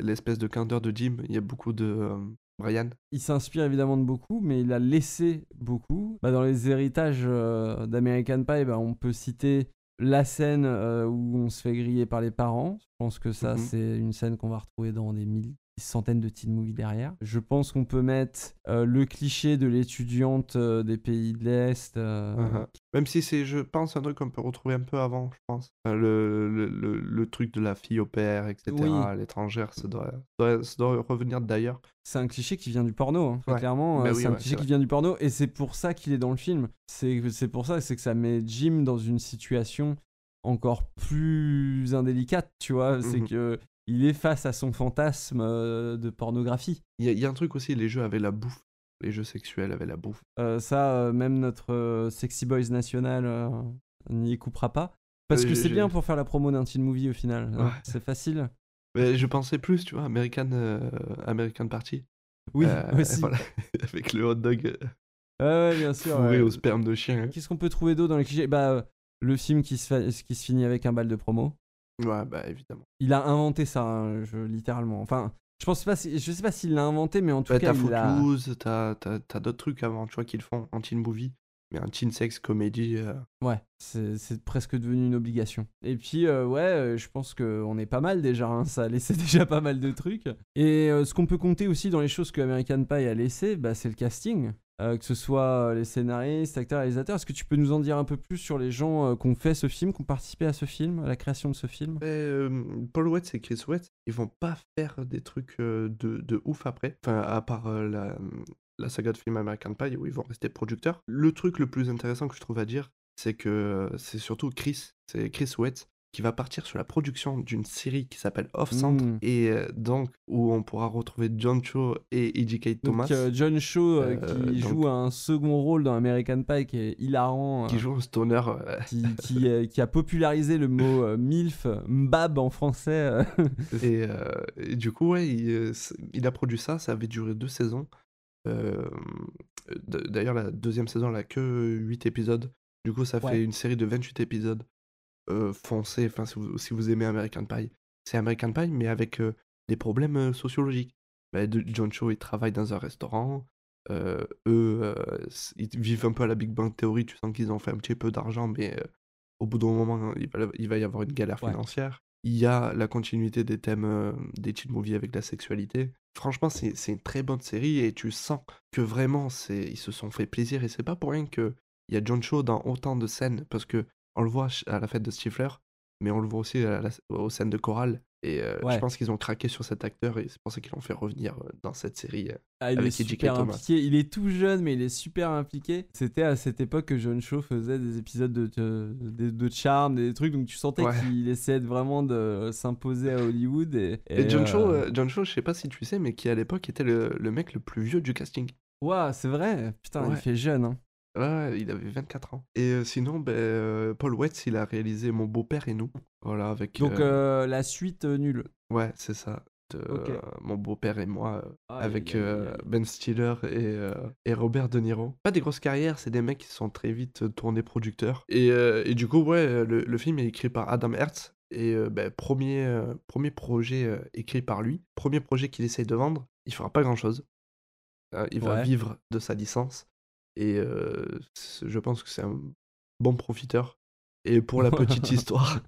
l'espèce de candeur de Jim, il y a beaucoup de Brian? il s'inspire évidemment de beaucoup, mais il a laissé beaucoup. Bah, dans les héritages euh, d'American Pie, bah, on peut citer la scène euh, où on se fait griller par les parents. Je pense que ça, Mhm. c'est une scène qu'on va retrouver dans des mille- centaines de teen movies derrière. Je pense qu'on peut mettre euh, le cliché de l'étudiante euh, des pays de l'Est. euh, Uh-huh. Même si c'est, je pense, un truc qu'on peut retrouver un peu avant, je pense. Le, le, le, le truc de la fille au père, etc., Oui. l'étrangère, ça doit, ça doit, ça doit revenir d'ailleurs. C'est un cliché qui vient du porno, hein, Ouais. clairement. Bah oui, c'est un ouais, cliché qui vient du porno et c'est pour ça qu'il est dans le film. C'est pour ça, c'est que ça met Jim dans une situation encore plus indélicate, tu vois. C'est Mhm. que il est face à son fantasme euh, de pornographie. Il y, a- il y a un truc aussi, les jeux avaient la bouffe. Les jeux sexuels avaient la bouffe. Euh, ça, euh, même notre euh, Sexy Boys national n'y coupera pas. Parce que c'est bien pour faire la promo d'un teen movie au final. hein. C'est facile. Mais je pensais plus, tu vois, American, American Party. Oui, aussi. voilà, *laughs* avec le hot dog Ouais, bien sûr. fourré ouais. au sperme de chien. Qu'est-ce qu'on peut trouver d'autre dans les clichés? Bah, le film qui se, qui se finit avec un bal de promo. Ouais, bah évidemment. Il a inventé ça, hein, je, littéralement. Enfin, je pense pas, si, je sais pas s'il l'a inventé, mais en tout Ouais, cas, t'as. Footloose, t'as t'as- t'as d'autres trucs avant, tu vois, qu'ils font en teen movie. Mais un teen sex comédie. euh, Ouais, c'est c'est presque devenu une obligation. Et puis, euh, ouais, euh, je pense qu'on est pas mal déjà, hein, ça a laissé *laughs* déjà pas mal de trucs. Et euh, ce qu'on peut compter aussi dans les choses que American Pie a laissé, bah, c'est le casting. Euh, que ce soit euh, les scénaristes, acteurs, réalisateurs. Est-ce que tu peux nous en dire un peu plus sur les gens euh, qui ont fait ce film, qui ont participé à ce film, à la création de ce film? Euh, Paul Weitz et Chris Weitz, ils vont pas faire des trucs de, ouf après. Enfin, à part la, saga de film American Pie où ils vont rester producteurs. Le truc le plus intéressant que je trouve à dire, c'est que c'est surtout Chris, c'est Chris Weitz qui va partir sur la production d'une série qui s'appelle Off Centre Mm. et euh, donc où on pourra retrouver John Cho et E.J.K. Thomas Donc euh, John Shaw euh, qui donc- joue un second rôle dans American Pie qui est hilarant, qui joue un stoner. *laughs* qui, qui, qui a popularisé le mot *laughs* MILF, mbab en français. *laughs* Et, et du coup, ouais, il, a produit ça, ça avait duré deux saisons. D'ailleurs, la deuxième saison, elle a que 8 épisodes. Du coup, ça Ouais. fait une série de 28 épisodes. Euh, foncez, enfin, si vous, si vous aimez American Pie. C'est American Pie, mais avec euh, des problèmes euh, sociologiques. Bah, de- John Cho, il travaille dans un restaurant. Euh, eux, ils vivent un peu à la Big Bang Theory. Tu sens qu'ils ont fait un petit peu d'argent, mais au bout d'un moment, il va, il va y avoir une galère Ouais. financière. Il y a la continuité des thèmes des teen movies avec la sexualité. Franchement, c'est une très bonne série et tu sens que vraiment, ils se sont fait plaisir et c'est pas pour rien que il y a John Cho dans autant de scènes parce que on le voit à la fête de Stifler, mais on le voit aussi à la- aux scènes de chorale. Et euh, Ouais. je pense qu'ils ont craqué sur cet acteur et c'est pour ça qu'ils l'ont fait revenir euh, dans cette série. euh. Ah, il Avec est super Thomas. impliqué. Il est tout jeune, mais il est super impliqué. C'était à cette époque que John Shaw faisait des épisodes de, de, charme, des trucs, donc tu sentais Ouais. qu'il essayait vraiment de s'imposer à Hollywood. Et, Et, John, euh, Cho, John Cho, je sais pas si tu sais, mais qui à l'époque était le, le mec le plus vieux du casting. Ouah, c'est vrai. Putain, il fait jeune. Hein. Ouais, il avait 24 ans. Et euh, sinon, ben, euh, Paul Weitz, il a réalisé Mon beau-père et nous. Voilà, avec. Donc euh, la suite nulle. Ouais, c'est ça. de, Mon beau-père et moi, avec. Ben Stiller et, et Robert De Niro. Pas des grosses carrières, c'est des mecs qui sont très vite tournés producteurs. Et, et du coup, ouais, le, le film est écrit par Adam Hertz. Et euh, ben, premier, euh, premier projet euh, écrit par lui, premier projet qu'il essaye de vendre, il fera pas grand-chose. Euh, il va vivre de sa licence. Et je pense que c'est un bon profiteur. Et pour la petite *laughs* histoire,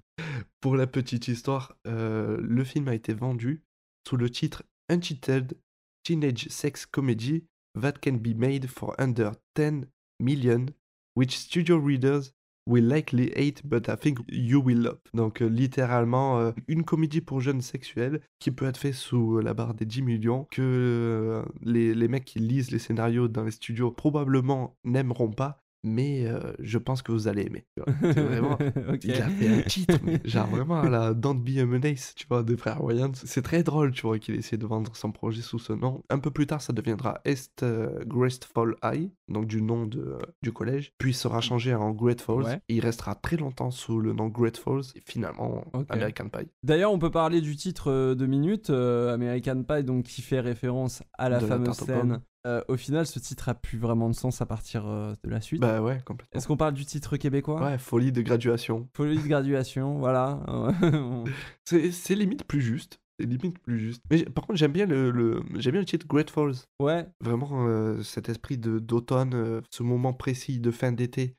pour la petite histoire, le film a été vendu sous le titre Untitled Teenage Sex Comedy That Can Be Made for Under 10 Million, which studio readers will likely hate, but I think you will love. Donc, euh, littéralement, euh, une comédie pour jeunes sexuels qui peut être fait sous la barre des 10 millions, que euh, les, les mecs qui lisent les scénarios dans les studios probablement n'aimeront pas, mais euh, je pense que vous allez aimer. C'est vraiment, *laughs* il a fait un titre, mais *laughs* genre vraiment à la Don't Be a Menace, tu vois, des frères Wayans. C'est très drôle, tu vois, qu'il essayé de vendre son projet sous ce nom. Un peu plus tard, ça deviendra Est euh, Graceful High, donc du nom de, euh, du collège, puis sera changé en Great Falls. Ouais. Et il restera très longtemps sous le nom Great Falls, et finalement. American Pie. D'ailleurs, on peut parler du titre euh, de minutes, euh, American Pie, donc qui fait référence à la De fameuse scène. Euh, au final, ce titre a plus vraiment de sens à partir euh, de la suite. Bah ouais, complètement. Est-ce qu'on parle du titre québécois? Ouais, folie de graduation. Folie de graduation, *laughs* voilà. *laughs* C'est limite plus juste. C'est limite plus juste. Mais par contre, j'aime bien le, le- j'aime bien le titre Great Falls. ouais, Vraiment, euh, cet esprit de d'automne, ce moment précis de fin d'été,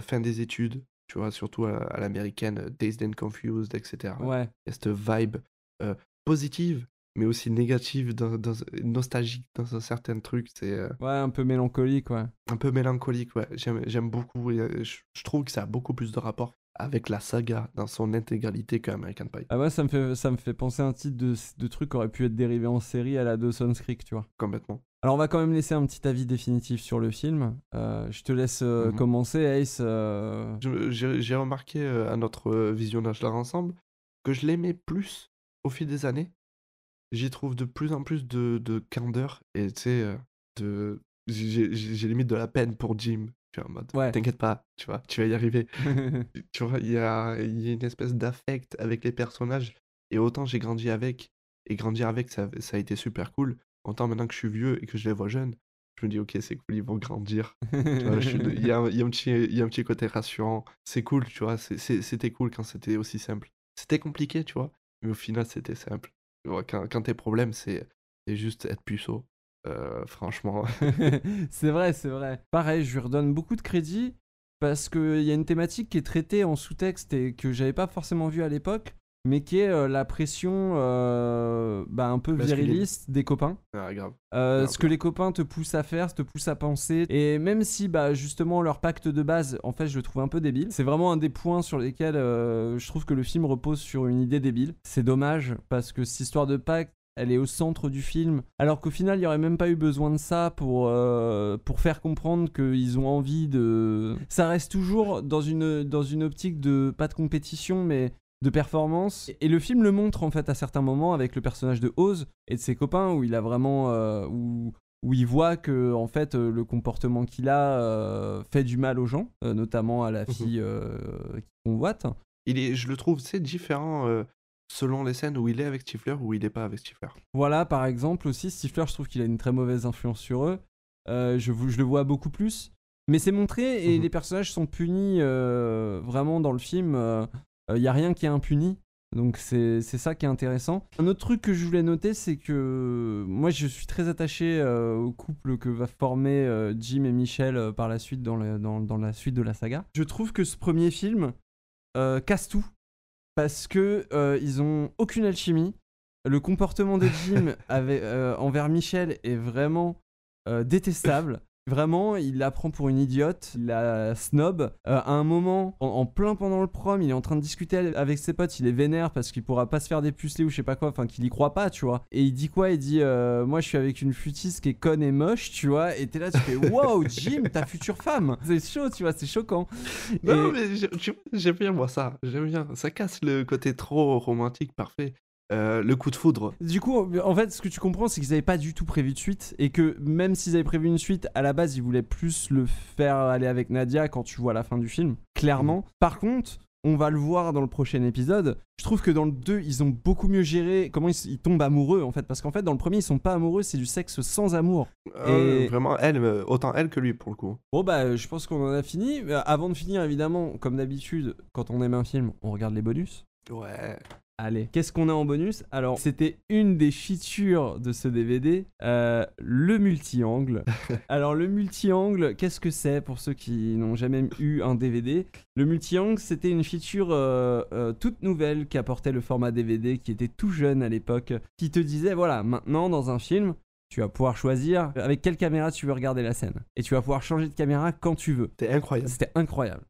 fin des études, tu vois, surtout à, à l'américaine, Dazed and Confused, etc. ouais. Il y a cette vibe positive, mais aussi négative, dans, dans- nostalgique dans un certain truc. C'est euh, Ouais, un peu mélancolique, ouais. un peu mélancolique, ouais. J'aime j'aime beaucoup. et, euh, je, je trouve que ça a beaucoup plus de rapport avec la saga dans son intégralité qu'American Pie. Ah ouais, ça me fait, ça me fait penser à un titre de, de truc qui aurait pu être dérivé en série à la Dawson's Creek, tu vois. Complètement. Alors on va quand même laisser un petit avis définitif sur le film. Euh, je te laisse euh, Mhm. commencer, Ace. euh, Je- J'ai j'ai remarqué à notre visionnage là ensemble que je l'aimais plus au fil des années. J'y trouve de plus en plus de, de candeur et tu sais, euh, de... j'ai limite de la peine pour Jim. Tu vois, en mode, Ouais. t'inquiète pas, tu vois, tu vas y arriver. *laughs* tu vois, il y a, y a une espèce d'affect avec les personnages et autant j'ai grandi avec et grandir avec, ça, ça a été super cool. Autant maintenant que je suis vieux et que je les vois jeunes, je me dis, ok, c'est cool, ils vont grandir. Il y, a, un- il y a un petit- il y a un petit côté rassurant. C'est cool, tu vois. C'était cool quand c'était aussi simple. C'était compliqué, tu vois. Mais au final, c'était simple. Tu vois, quand, quand tes problèmes, c'est c'est juste être puceau. Euh, franchement. *laughs* *laughs* c'est vrai, c'est vrai. Pareil, je lui redonne beaucoup de crédit parce qu'il y a une thématique qui est traitée en sous-texte et que j'avais pas forcément vu à l'époque, mais qui est euh, la pression euh, bah, un peu Masculine. viriliste des copains. ah, grave. Euh, ce que les copains te poussent à faire, te poussent à penser. Et même si, bah, justement, leur pacte de base, en fait, je le trouve un peu débile. C'est vraiment un des points sur lesquels euh, je trouve que le film repose sur une idée débile. C'est dommage parce que cette histoire de pacte, elle est au centre du film. Alors qu'au final, il n'y aurait même pas eu besoin de ça pour, euh, pour faire comprendre qu'ils ont envie de. Ça reste toujours dans une, dans une optique de, pas de compétition, mais de performance. Et le film le montre en fait à certains moments avec le personnage de Oz et de ses copains où il a vraiment. euh, où, où il voit que en fait euh, le comportement qu'il a euh, fait du mal aux gens, euh, notamment à la fille euh, qui convoite. Il est, je le trouve, c'est différent selon les scènes où il est avec Stifler ou il est pas avec Stifler. Voilà, par exemple, aussi, Stifler, je trouve qu'il a une très mauvaise influence sur eux. Je, je le vois beaucoup plus. Mais c'est montré et Mhm. les personnages sont punis euh, vraiment dans le film. Il n'y a rien qui est impuni. Donc c'est ça qui est intéressant. Un autre truc que je voulais noter, c'est que moi je suis très attaché euh, au couple que va former euh, Jim et Michel euh, par la suite dans, le- dans- dans la suite de la saga. Je trouve que ce premier film euh, casse tout parce que euh, ils ont aucune alchimie. Le comportement de Jim *laughs* avec, euh, envers Michel est vraiment euh, détestable. Vraiment, il la prend pour une idiote, il la snob. Euh, à un moment, en, en plein pendant le prom, il est en train de discuter avec ses potes, il est vénère parce qu'il pourra pas se faire dépuceler ou je sais pas quoi, enfin qu'il y croit pas, tu vois. Et il dit quoi? Il dit euh, Moi je suis avec une futiste qui est conne et moche, tu vois. Et t'es là, tu fais *laughs* Wow, Jim, ta future femme C'est chaud, tu vois, c'est choquant. Non, Et- mais j'aime bien moi ça, j'aime bien. Ça casse le côté trop romantique, parfait. Euh, le coup de foudre. Du coup, en fait, ce que tu comprends, c'est qu'ils avaient pas du tout prévu de suite et que même s'ils avaient prévu une suite, à la base, ils voulaient plus le faire aller avec Nadia quand tu vois la fin du film, clairement. Par contre, on va le voir dans le prochain épisode. Je trouve que dans le 2, ils ont beaucoup mieux géré comment ils, tombent amoureux en fait, parce qu'en fait, dans le premier, ils sont pas amoureux, c'est du sexe sans amour. Euh, Et- Vraiment, elle, euh, autant elle que lui pour le coup. Bon bah, je pense qu'on en a fini. Avant de finir, évidemment, comme d'habitude, quand on aime un film, on regarde les bonus. Ouais. Allez, qu'est-ce qu'on a en bonus? Alors, c'était une des features de ce DVD, euh, le multi-angle. *laughs* Alors, le multi-angle, qu'est-ce que c'est pour ceux qui n'ont jamais eu un DVD Le multi-angle, c'était une feature euh, euh, toute nouvelle qu'apportait le format DVD, qui était tout jeune à l'époque, qui te disait voilà, maintenant dans un film, tu vas pouvoir choisir avec quelle caméra tu veux regarder la scène. Et tu vas pouvoir changer de caméra quand tu veux. C'était incroyable. C'était incroyable.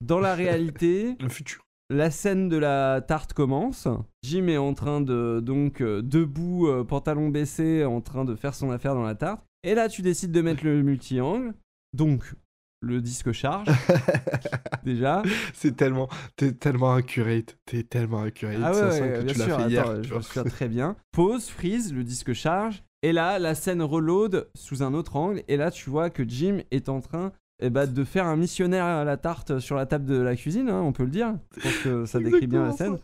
Dans la *laughs* réalité, Le futur. La scène de la tarte commence. Jim est en train de, donc, euh, debout, euh, pantalon baissé, en train de faire son affaire dans la tarte. Et là, tu décides de mettre le multi-angle. Donc, le disque charge. *laughs* déjà. C'est tellement, t'es tellement accurate, t'es tellement accurate. Ah ouais, ça ouais, sent que tu l'as fait Attends, hier. je me souviens *laughs* très bien. Pause, freeze, le disque charge. Et là, la scène reload sous un autre angle. Et là, tu vois que Jim est en train eh ben, de faire un missionnaire à la tarte sur la table de la cuisine, hein, on peut le dire. Je pense que ça *laughs* décrit bien la scène.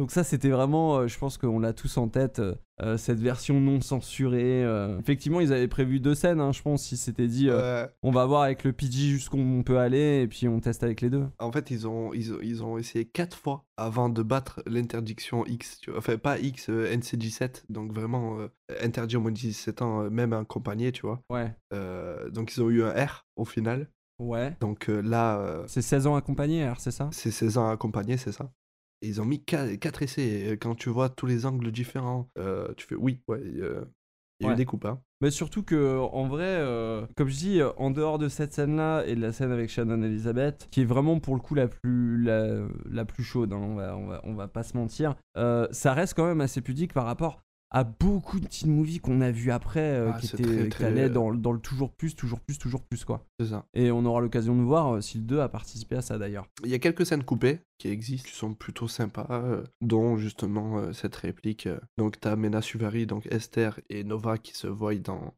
Donc ça, c'était vraiment, euh, je pense qu'on l'a tous en tête, euh, euh, cette version non censurée. euh. Effectivement, ils avaient prévu deux scènes, hein, je pense, ils s'étaient dit, euh, Ouais. on va voir avec le PG jusqu'où on peut aller, et puis on teste avec les deux. En fait, ils ont, ils, ont, ils ont essayé quatre fois avant de battre l'interdiction X. Tu vois. Enfin, pas X, euh, NC17. Donc vraiment euh, interdit au moins de 17 ans, euh, même accompagné, tu vois. Ouais, Euh, donc ils ont eu un R au final. ouais. Donc euh, là, euh, C'est 16 ans accompagné, R, c'est ça? c'est 16 ans accompagné, c'est ça. Ils ont mis 4 essais. Et quand tu vois tous les angles différents, euh, tu fais oui, ouais. euh, Il y a Ouais. eu des coupes, hein. Mais surtout que, en vrai, euh, comme je dis, euh, en dehors de cette scène-là et de la scène avec Shannon Elizabeth, qui est vraiment pour le coup la plus, la, la plus chaude, hein, on, va, on, va, on va pas se mentir, euh, ça reste quand même assez pudique par rapport à beaucoup de teen movies qu'on a vu après, euh, Ah, qui, étaient, très, qui allaient dans, dans le toujours plus, toujours plus, toujours plus, quoi. C'est ça. Et on aura l'occasion de voir euh, si le 2 a participé à ça d'ailleurs. Il y a quelques scènes coupées qui existent, qui sont plutôt sympas, euh, dont justement euh, cette réplique. Donc t'as Mena Suvari, donc Esther et Nova qui se voient dans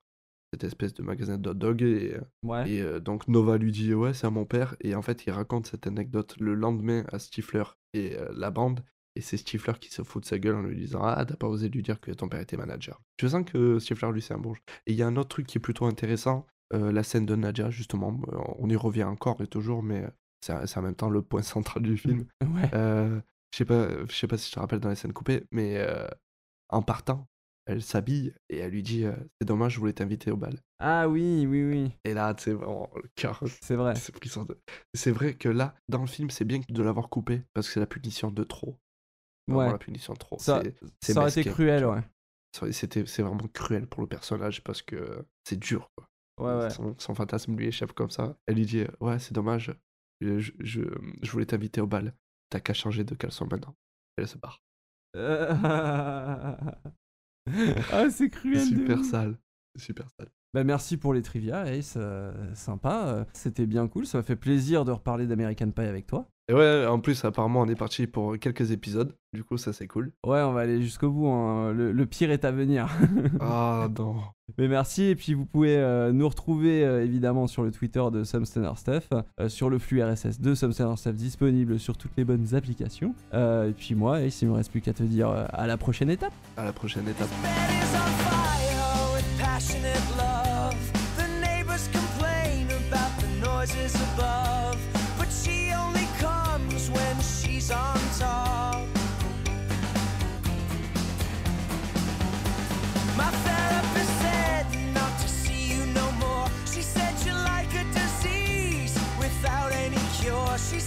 cette espèce de magasin de hot dog et, Ouais. et, donc Nova lui dit ouais c'est à mon père et en fait il raconte cette anecdote le lendemain à Stifler et la bande et c'est Stifler qui se fout de sa gueule en lui disant ah t'as pas osé lui dire que ton père était manager. Je sens que Stifler lui c'est un jeu. Et il y a un autre truc qui est plutôt intéressant, euh, la scène de Nadia justement, on y revient encore et toujours mais c'est en même temps le point central du film. *laughs* Ouais. Euh, je sais pas, je sais pas si je te rappelle dans les scènes coupées, mais euh, en partant, elle s'habille et elle lui dit euh, c'est dommage, je voulais t'inviter au bal. Ah oui, oui, oui, Et là, c'est vraiment le cœur. c'est vrai. C'est vrai que là, dans le film, c'est bien de l'avoir coupé parce que c'est la punition de trop. Vraiment Ouais. la punition de trop. Ça, C'est- ça aurait été cruel, ouais. C'était, c'est vraiment cruel pour le personnage parce que c'est dur. quoi. Ouais, ouais. Son, son fantasme lui échappe comme ça. Elle lui dit Ouais, c'est dommage, je, je, je, voulais t'inviter au bal. T'as qu'à changer de caleçon maintenant. Et elle se barre. Ah, c'est cruel. de Super ouf. sale. Super sale. Bah merci pour les trivia, Ace, euh, sympa, euh, c'était bien cool, ça m'a fait plaisir de reparler d'American Pie avec toi. Et ouais, en plus, apparemment, on est parti pour quelques épisodes. Du coup, ça, c'est cool. Ouais, on va aller jusqu'au bout, hein. le, le pire est à venir. *laughs* Ah, non. Mais merci, et puis vous pouvez euh, nous retrouver euh, évidemment sur le Twitter de Some Stoner Stuff, euh, sur le flux RSS de Some Stoner Stuff disponible sur toutes les bonnes applications. Euh, et puis moi, Ace, il me reste plus qu'à te dire euh, à la prochaine étape. À la prochaine étape. bed is on fire with passionate love. The neighbors complain about the noises above, but she only comes when she's on top. My therapist said not to see you no more. She said you're like a disease without any cure. She